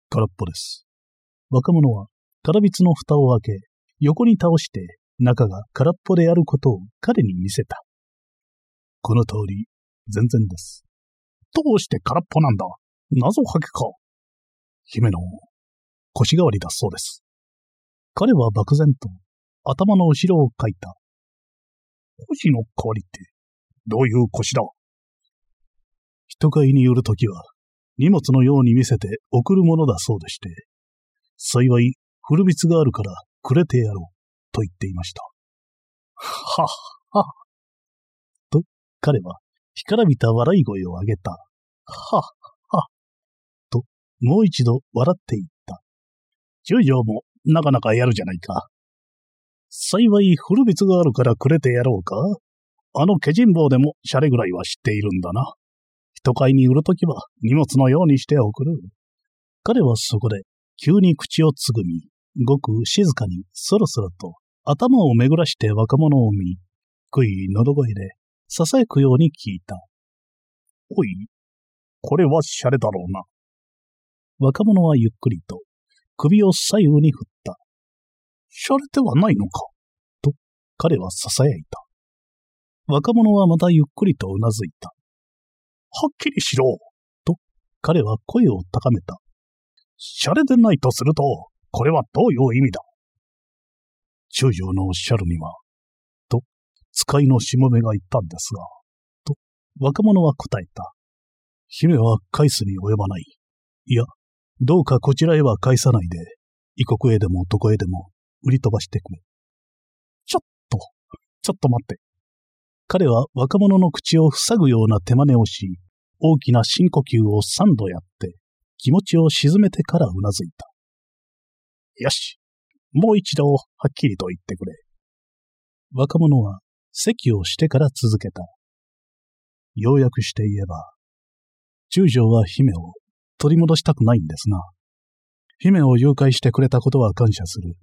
空っぽです。若者は空びつの蓋を開け、横に倒して中が空っぽであることを彼に見せた。この通り、全然です。どうして空っぽなんだ？謎はけか？姫の腰代わりだそうです。彼は漠然と頭の後ろをかいた。腰の代わりって、どういう腰だ？人買いによるときは、荷物のように見せて送るものだそうでして、幸い古びつがあるからくれてやろう、と言っていました。はっはと、彼は干からびた笑い声を上げた。はっはと、もう一度笑っていった。中将もなかなかやるじゃないか。幸い古びつがあるからくれてやろうかあのケジン坊でもシャレぐらいは知っているんだな。人買いに売るときは荷物のようにして送る。彼はそこで急に口をつぐみ、ごく静かにそろそろと頭を巡らして若者を見、悔い喉声で囁くように聞いた。おい、これはシャレだろうな。若者はゆっくりと首を左右に振った。シャレではないのかと彼は囁いた。若者はまたゆっくりとうなずいた。はっきりしろと彼は声を高めた。シャレでないとすると、これはどういう意味だ中将のおっしゃるには、と、使いのしもべが言ったんですが、と、若者は答えた。姫は返すに及ばない。いや、どうかこちらへは返さないで、異国へでもどこへでも売り飛ばしてくれ。ちょっと、ちょっと待って。彼は若者の口を塞ぐような手真似をし、大きな深呼吸を三度やって、気持ちを沈めてからうなずいた。よし。もう一度はっきりと言ってくれ。若者は席をしてから続けた。ようやくして言えば、中将は姫を取り戻したくないんですな。姫を誘拐してくれたことは感謝する。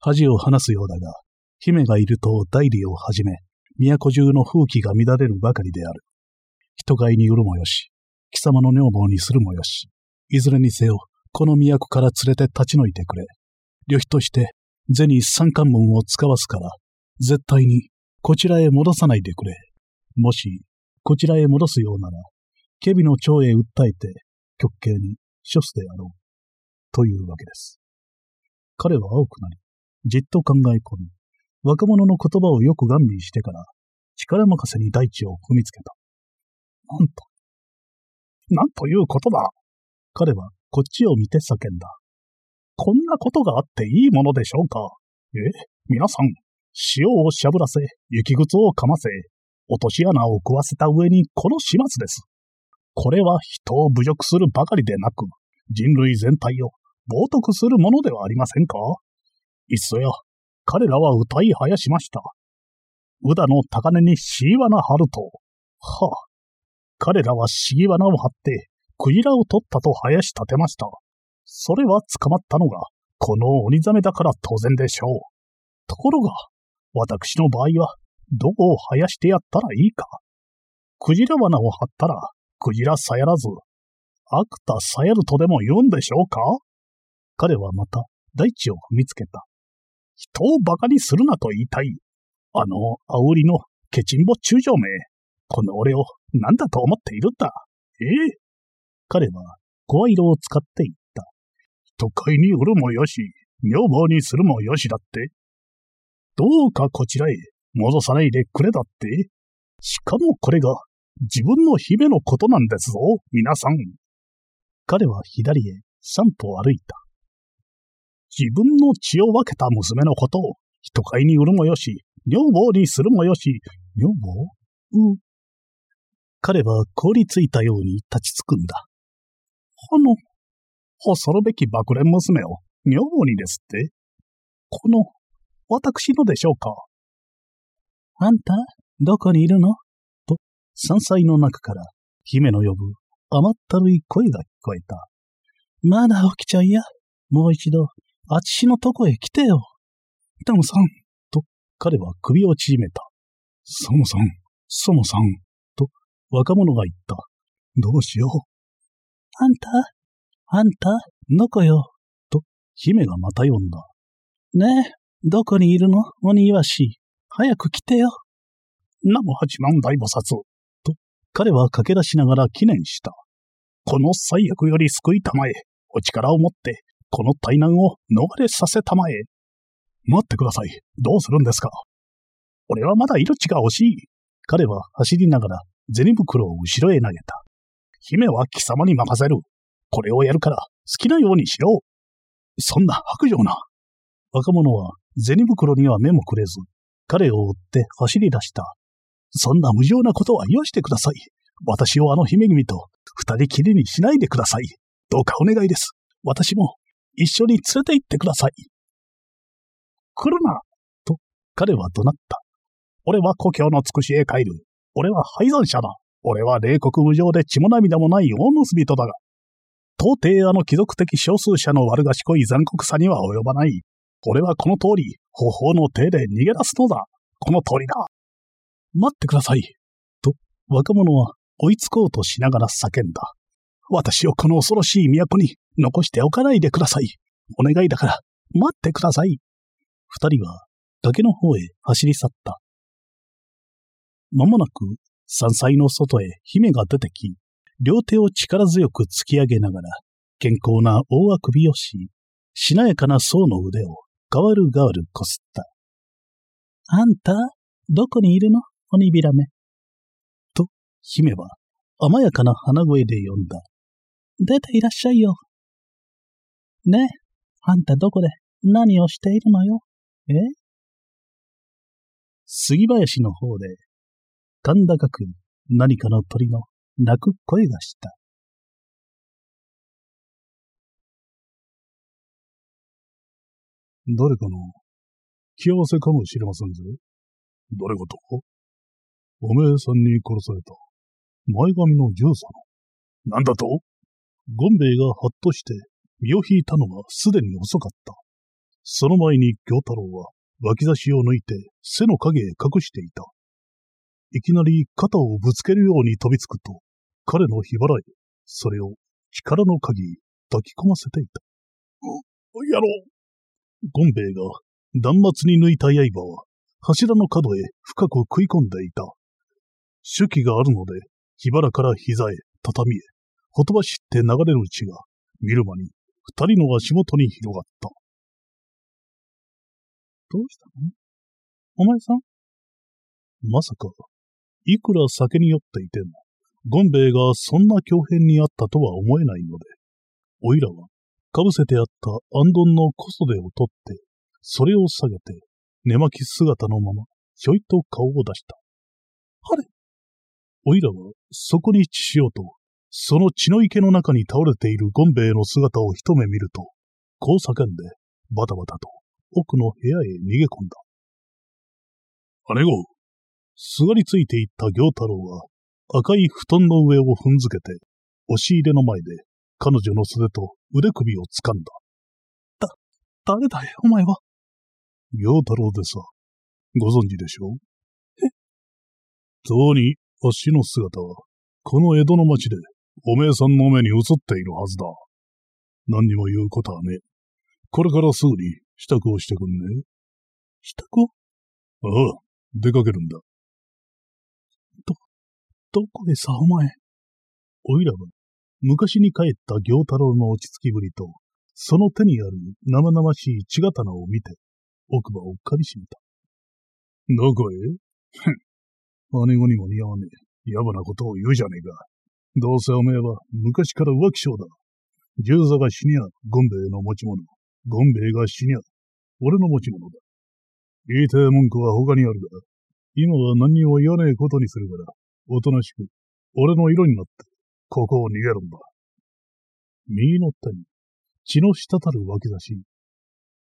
恥を話すようだが、姫がいると代理をはじめ、都中の風紀が乱れるばかりである。人買いに売るもよし、貴様の女房にするもよし、いずれにせよ、この都から連れて立ち退いてくれ。旅費として銭三冠門を使わすから、絶対にこちらへ戻さないでくれ。もし、こちらへ戻すようなら、ケビの長へ訴えて、極刑に処すであろう。というわけです。彼は青くなり、じっと考え込み、若者の言葉をよく吟味してから、力任せに大地を踏みつけた。なんと、なんということだ。彼はこっちを見て叫んだ。こんなことがあっていいものでしょうかえ皆さん、塩をしゃぶらせ、雪靴をかませ、落とし穴を食わせた上にこの始末です。これは人を侮辱するばかりでなく、人類全体を冒涜するものではありませんかいっそや、彼らは歌い生やしました。宇田の高根に椎罠張ると、はあ、彼らは敷罠を張って、クジラを取ったと生やし立てました。それは捕まったのが、この鬼ザメだから当然でしょう。ところが、私の場合は、どこを生やしてやったらいいか。クジラ罠を張ったら、クジラさやらず、アクタさやるとでも言うんでしょうか？彼はまた大地を踏みつけた。人を馬鹿にするなと言いたい。あの、煽りのケチンボ中将め。この俺を何だと思っているんだ。え？え彼は声色を使って言った。都会に売るもよし、女房にするもよしだって。どうかこちらへ戻さないでくれだって。しかもこれが自分の姫のことなんですぞ、皆さん。彼は左へ三歩歩いた。自分の血を分けた娘のことを人買いに売るもよし、女房にするもよし、女房？う。彼は凍りついたように立ちつくんだ。あの、恐るべき爆蓮娘を女房にですって？この、私のでしょうか？あんた、どこにいるの？と、山菜の中から姫の呼ぶ甘ったるい声が聞こえた。まだ起きちゃいや。もう一度、あちしのとこへ来てよ。タムさん、と、彼は首を縮めた。ソモさん、ソモさん、と、若者が言った。どうしよう。あんたあんたどこよと、姫がまた呼んだ。ねえ、どこにいるの？鬼わし。早く来てよ。ナム八万大菩薩。と、彼は駆け出しながら記念した。この最悪より救いたまえ、お力を持って、この大難を逃れさせたまえ。待ってください。どうするんですか？俺はまだ命が惜しい。彼は走りながら銭袋を後ろへ投げた。姫は貴様に任せる。これをやるから好きなようにしろ。そんな白状な。若者は銭袋には目もくれず、彼を追って走り出した。そんな無情なことは言わしてください。私をあの姫君と二人きりにしないでください。どうかお願いです。私も一緒に連れて行ってください。来るなと彼は怒鳴った。俺は故郷の尽くしへ帰る。俺は廃山者だ。俺は冷酷無情で血も涙もない大盗人だが。到底あの貴族的少数者の悪賢い残酷さには及ばない。俺はこの通り、方法の手で逃げ出すのだ。この通りだ。待ってください。と、若者は追いつこうとしながら叫んだ。私をこの恐ろしい都に残しておかないでください。お願いだから、待ってください。二人は崖の方へ走り去った。まもなく山菜の外へ姫が出てき、両手を力強く突き上げながら、健康な大あくびをし、しなやかな層の腕をがわるがわるこすった。あんた、どこにいるの？鬼びらめ。と、姫は甘やかな鼻声で呼んだ。出ていらっしゃいよ。ねえ、あんたどこで何をしているのよ？え？杉林の方で、甲高く何かの鳥の鳴く声がした。誰かの気合わせかもしれませんぜ。誰事おめえさんに殺された前髪の十佐の。なんだと？ゴンベイがはっとして身を引いたのはすでに遅かった。その前に京太郎は脇差しを抜いて背の影へ隠していた。いきなり肩をぶつけるように飛びつくと、彼の火払い、それを力の限り抱き込ませていた。う、やろうゴンベイが断末に抜いた刃は柱の角へ深く食い込んでいた。手記があるので、火腹から膝へ、畳へ、ほとばしって流れる血が、見る間に二人の足元に広がった。どうしたの？お前さん？まさか、いくら酒に酔っていても、ゴンベイがそんな狂変にあったとは思えないので、おいらはかぶせてあったアンドンの小袖を取って、それを下げて、寝巻き姿のまま、ひょいと顔を出した。はれ？おいらは、そこに血しようと、その血の池の中に倒れているゴンベイの姿を一目見ると、こう叫んで、バタバタと奥の部屋へ逃げ込んだ。姉子、すがりついていった行太郎は、赤い布団の上を踏んづけて、押し入れの前で彼女の袖と腕首を掴んだ。だ、誰だい、お前は？行太郎でさ、ご存知でしょう？え？とうに、あっしの姿は、この江戸の町で、おめえさんの目に映っているはずだ。何にも言うことはね。これからすぐに支度をしてくんね。支度？ああ、出かけるんだ。ど、どこへさ、お前？おいらは、昔に帰った行太郎の落ち着きぶりと、その手にある生々しい血刀を見て、奥歯をかみしめた。どこへ？ふん。姉子にも似合わねえ。野暮なことを言うじゃねえか。どうせおめえは昔から浮気性だ。十座が死にゃ、ゴンベイの持ち物。ゴンベイが死にゃ、俺の持ち物だ。言いたい文句は他にあるが、今は何にも言わねえことにするから、おとなしく、俺の色になって、ここを逃げるんだ。右の手に血の滴る脇差し、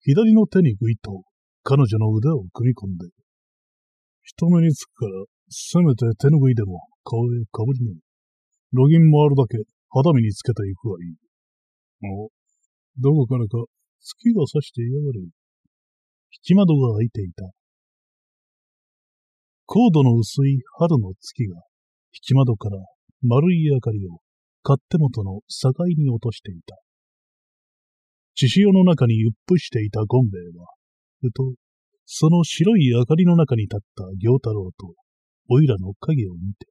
左の手にぐいと彼女の腕を組み込んで、人目につくから、せめて手ぬぐいでも顔へかぶりねえ。ロギンもあるだけ肌身につけていくわいい。お、どこからか月が差していやがる。引き窓が開いていた。高度の薄い春の月が、引き窓から丸い明かりを勝手元の境に落としていた。血潮の中にうっぷしていたゴンベイは、ふと、その白い明かりの中に立った行太郎と、おいらの影を見て、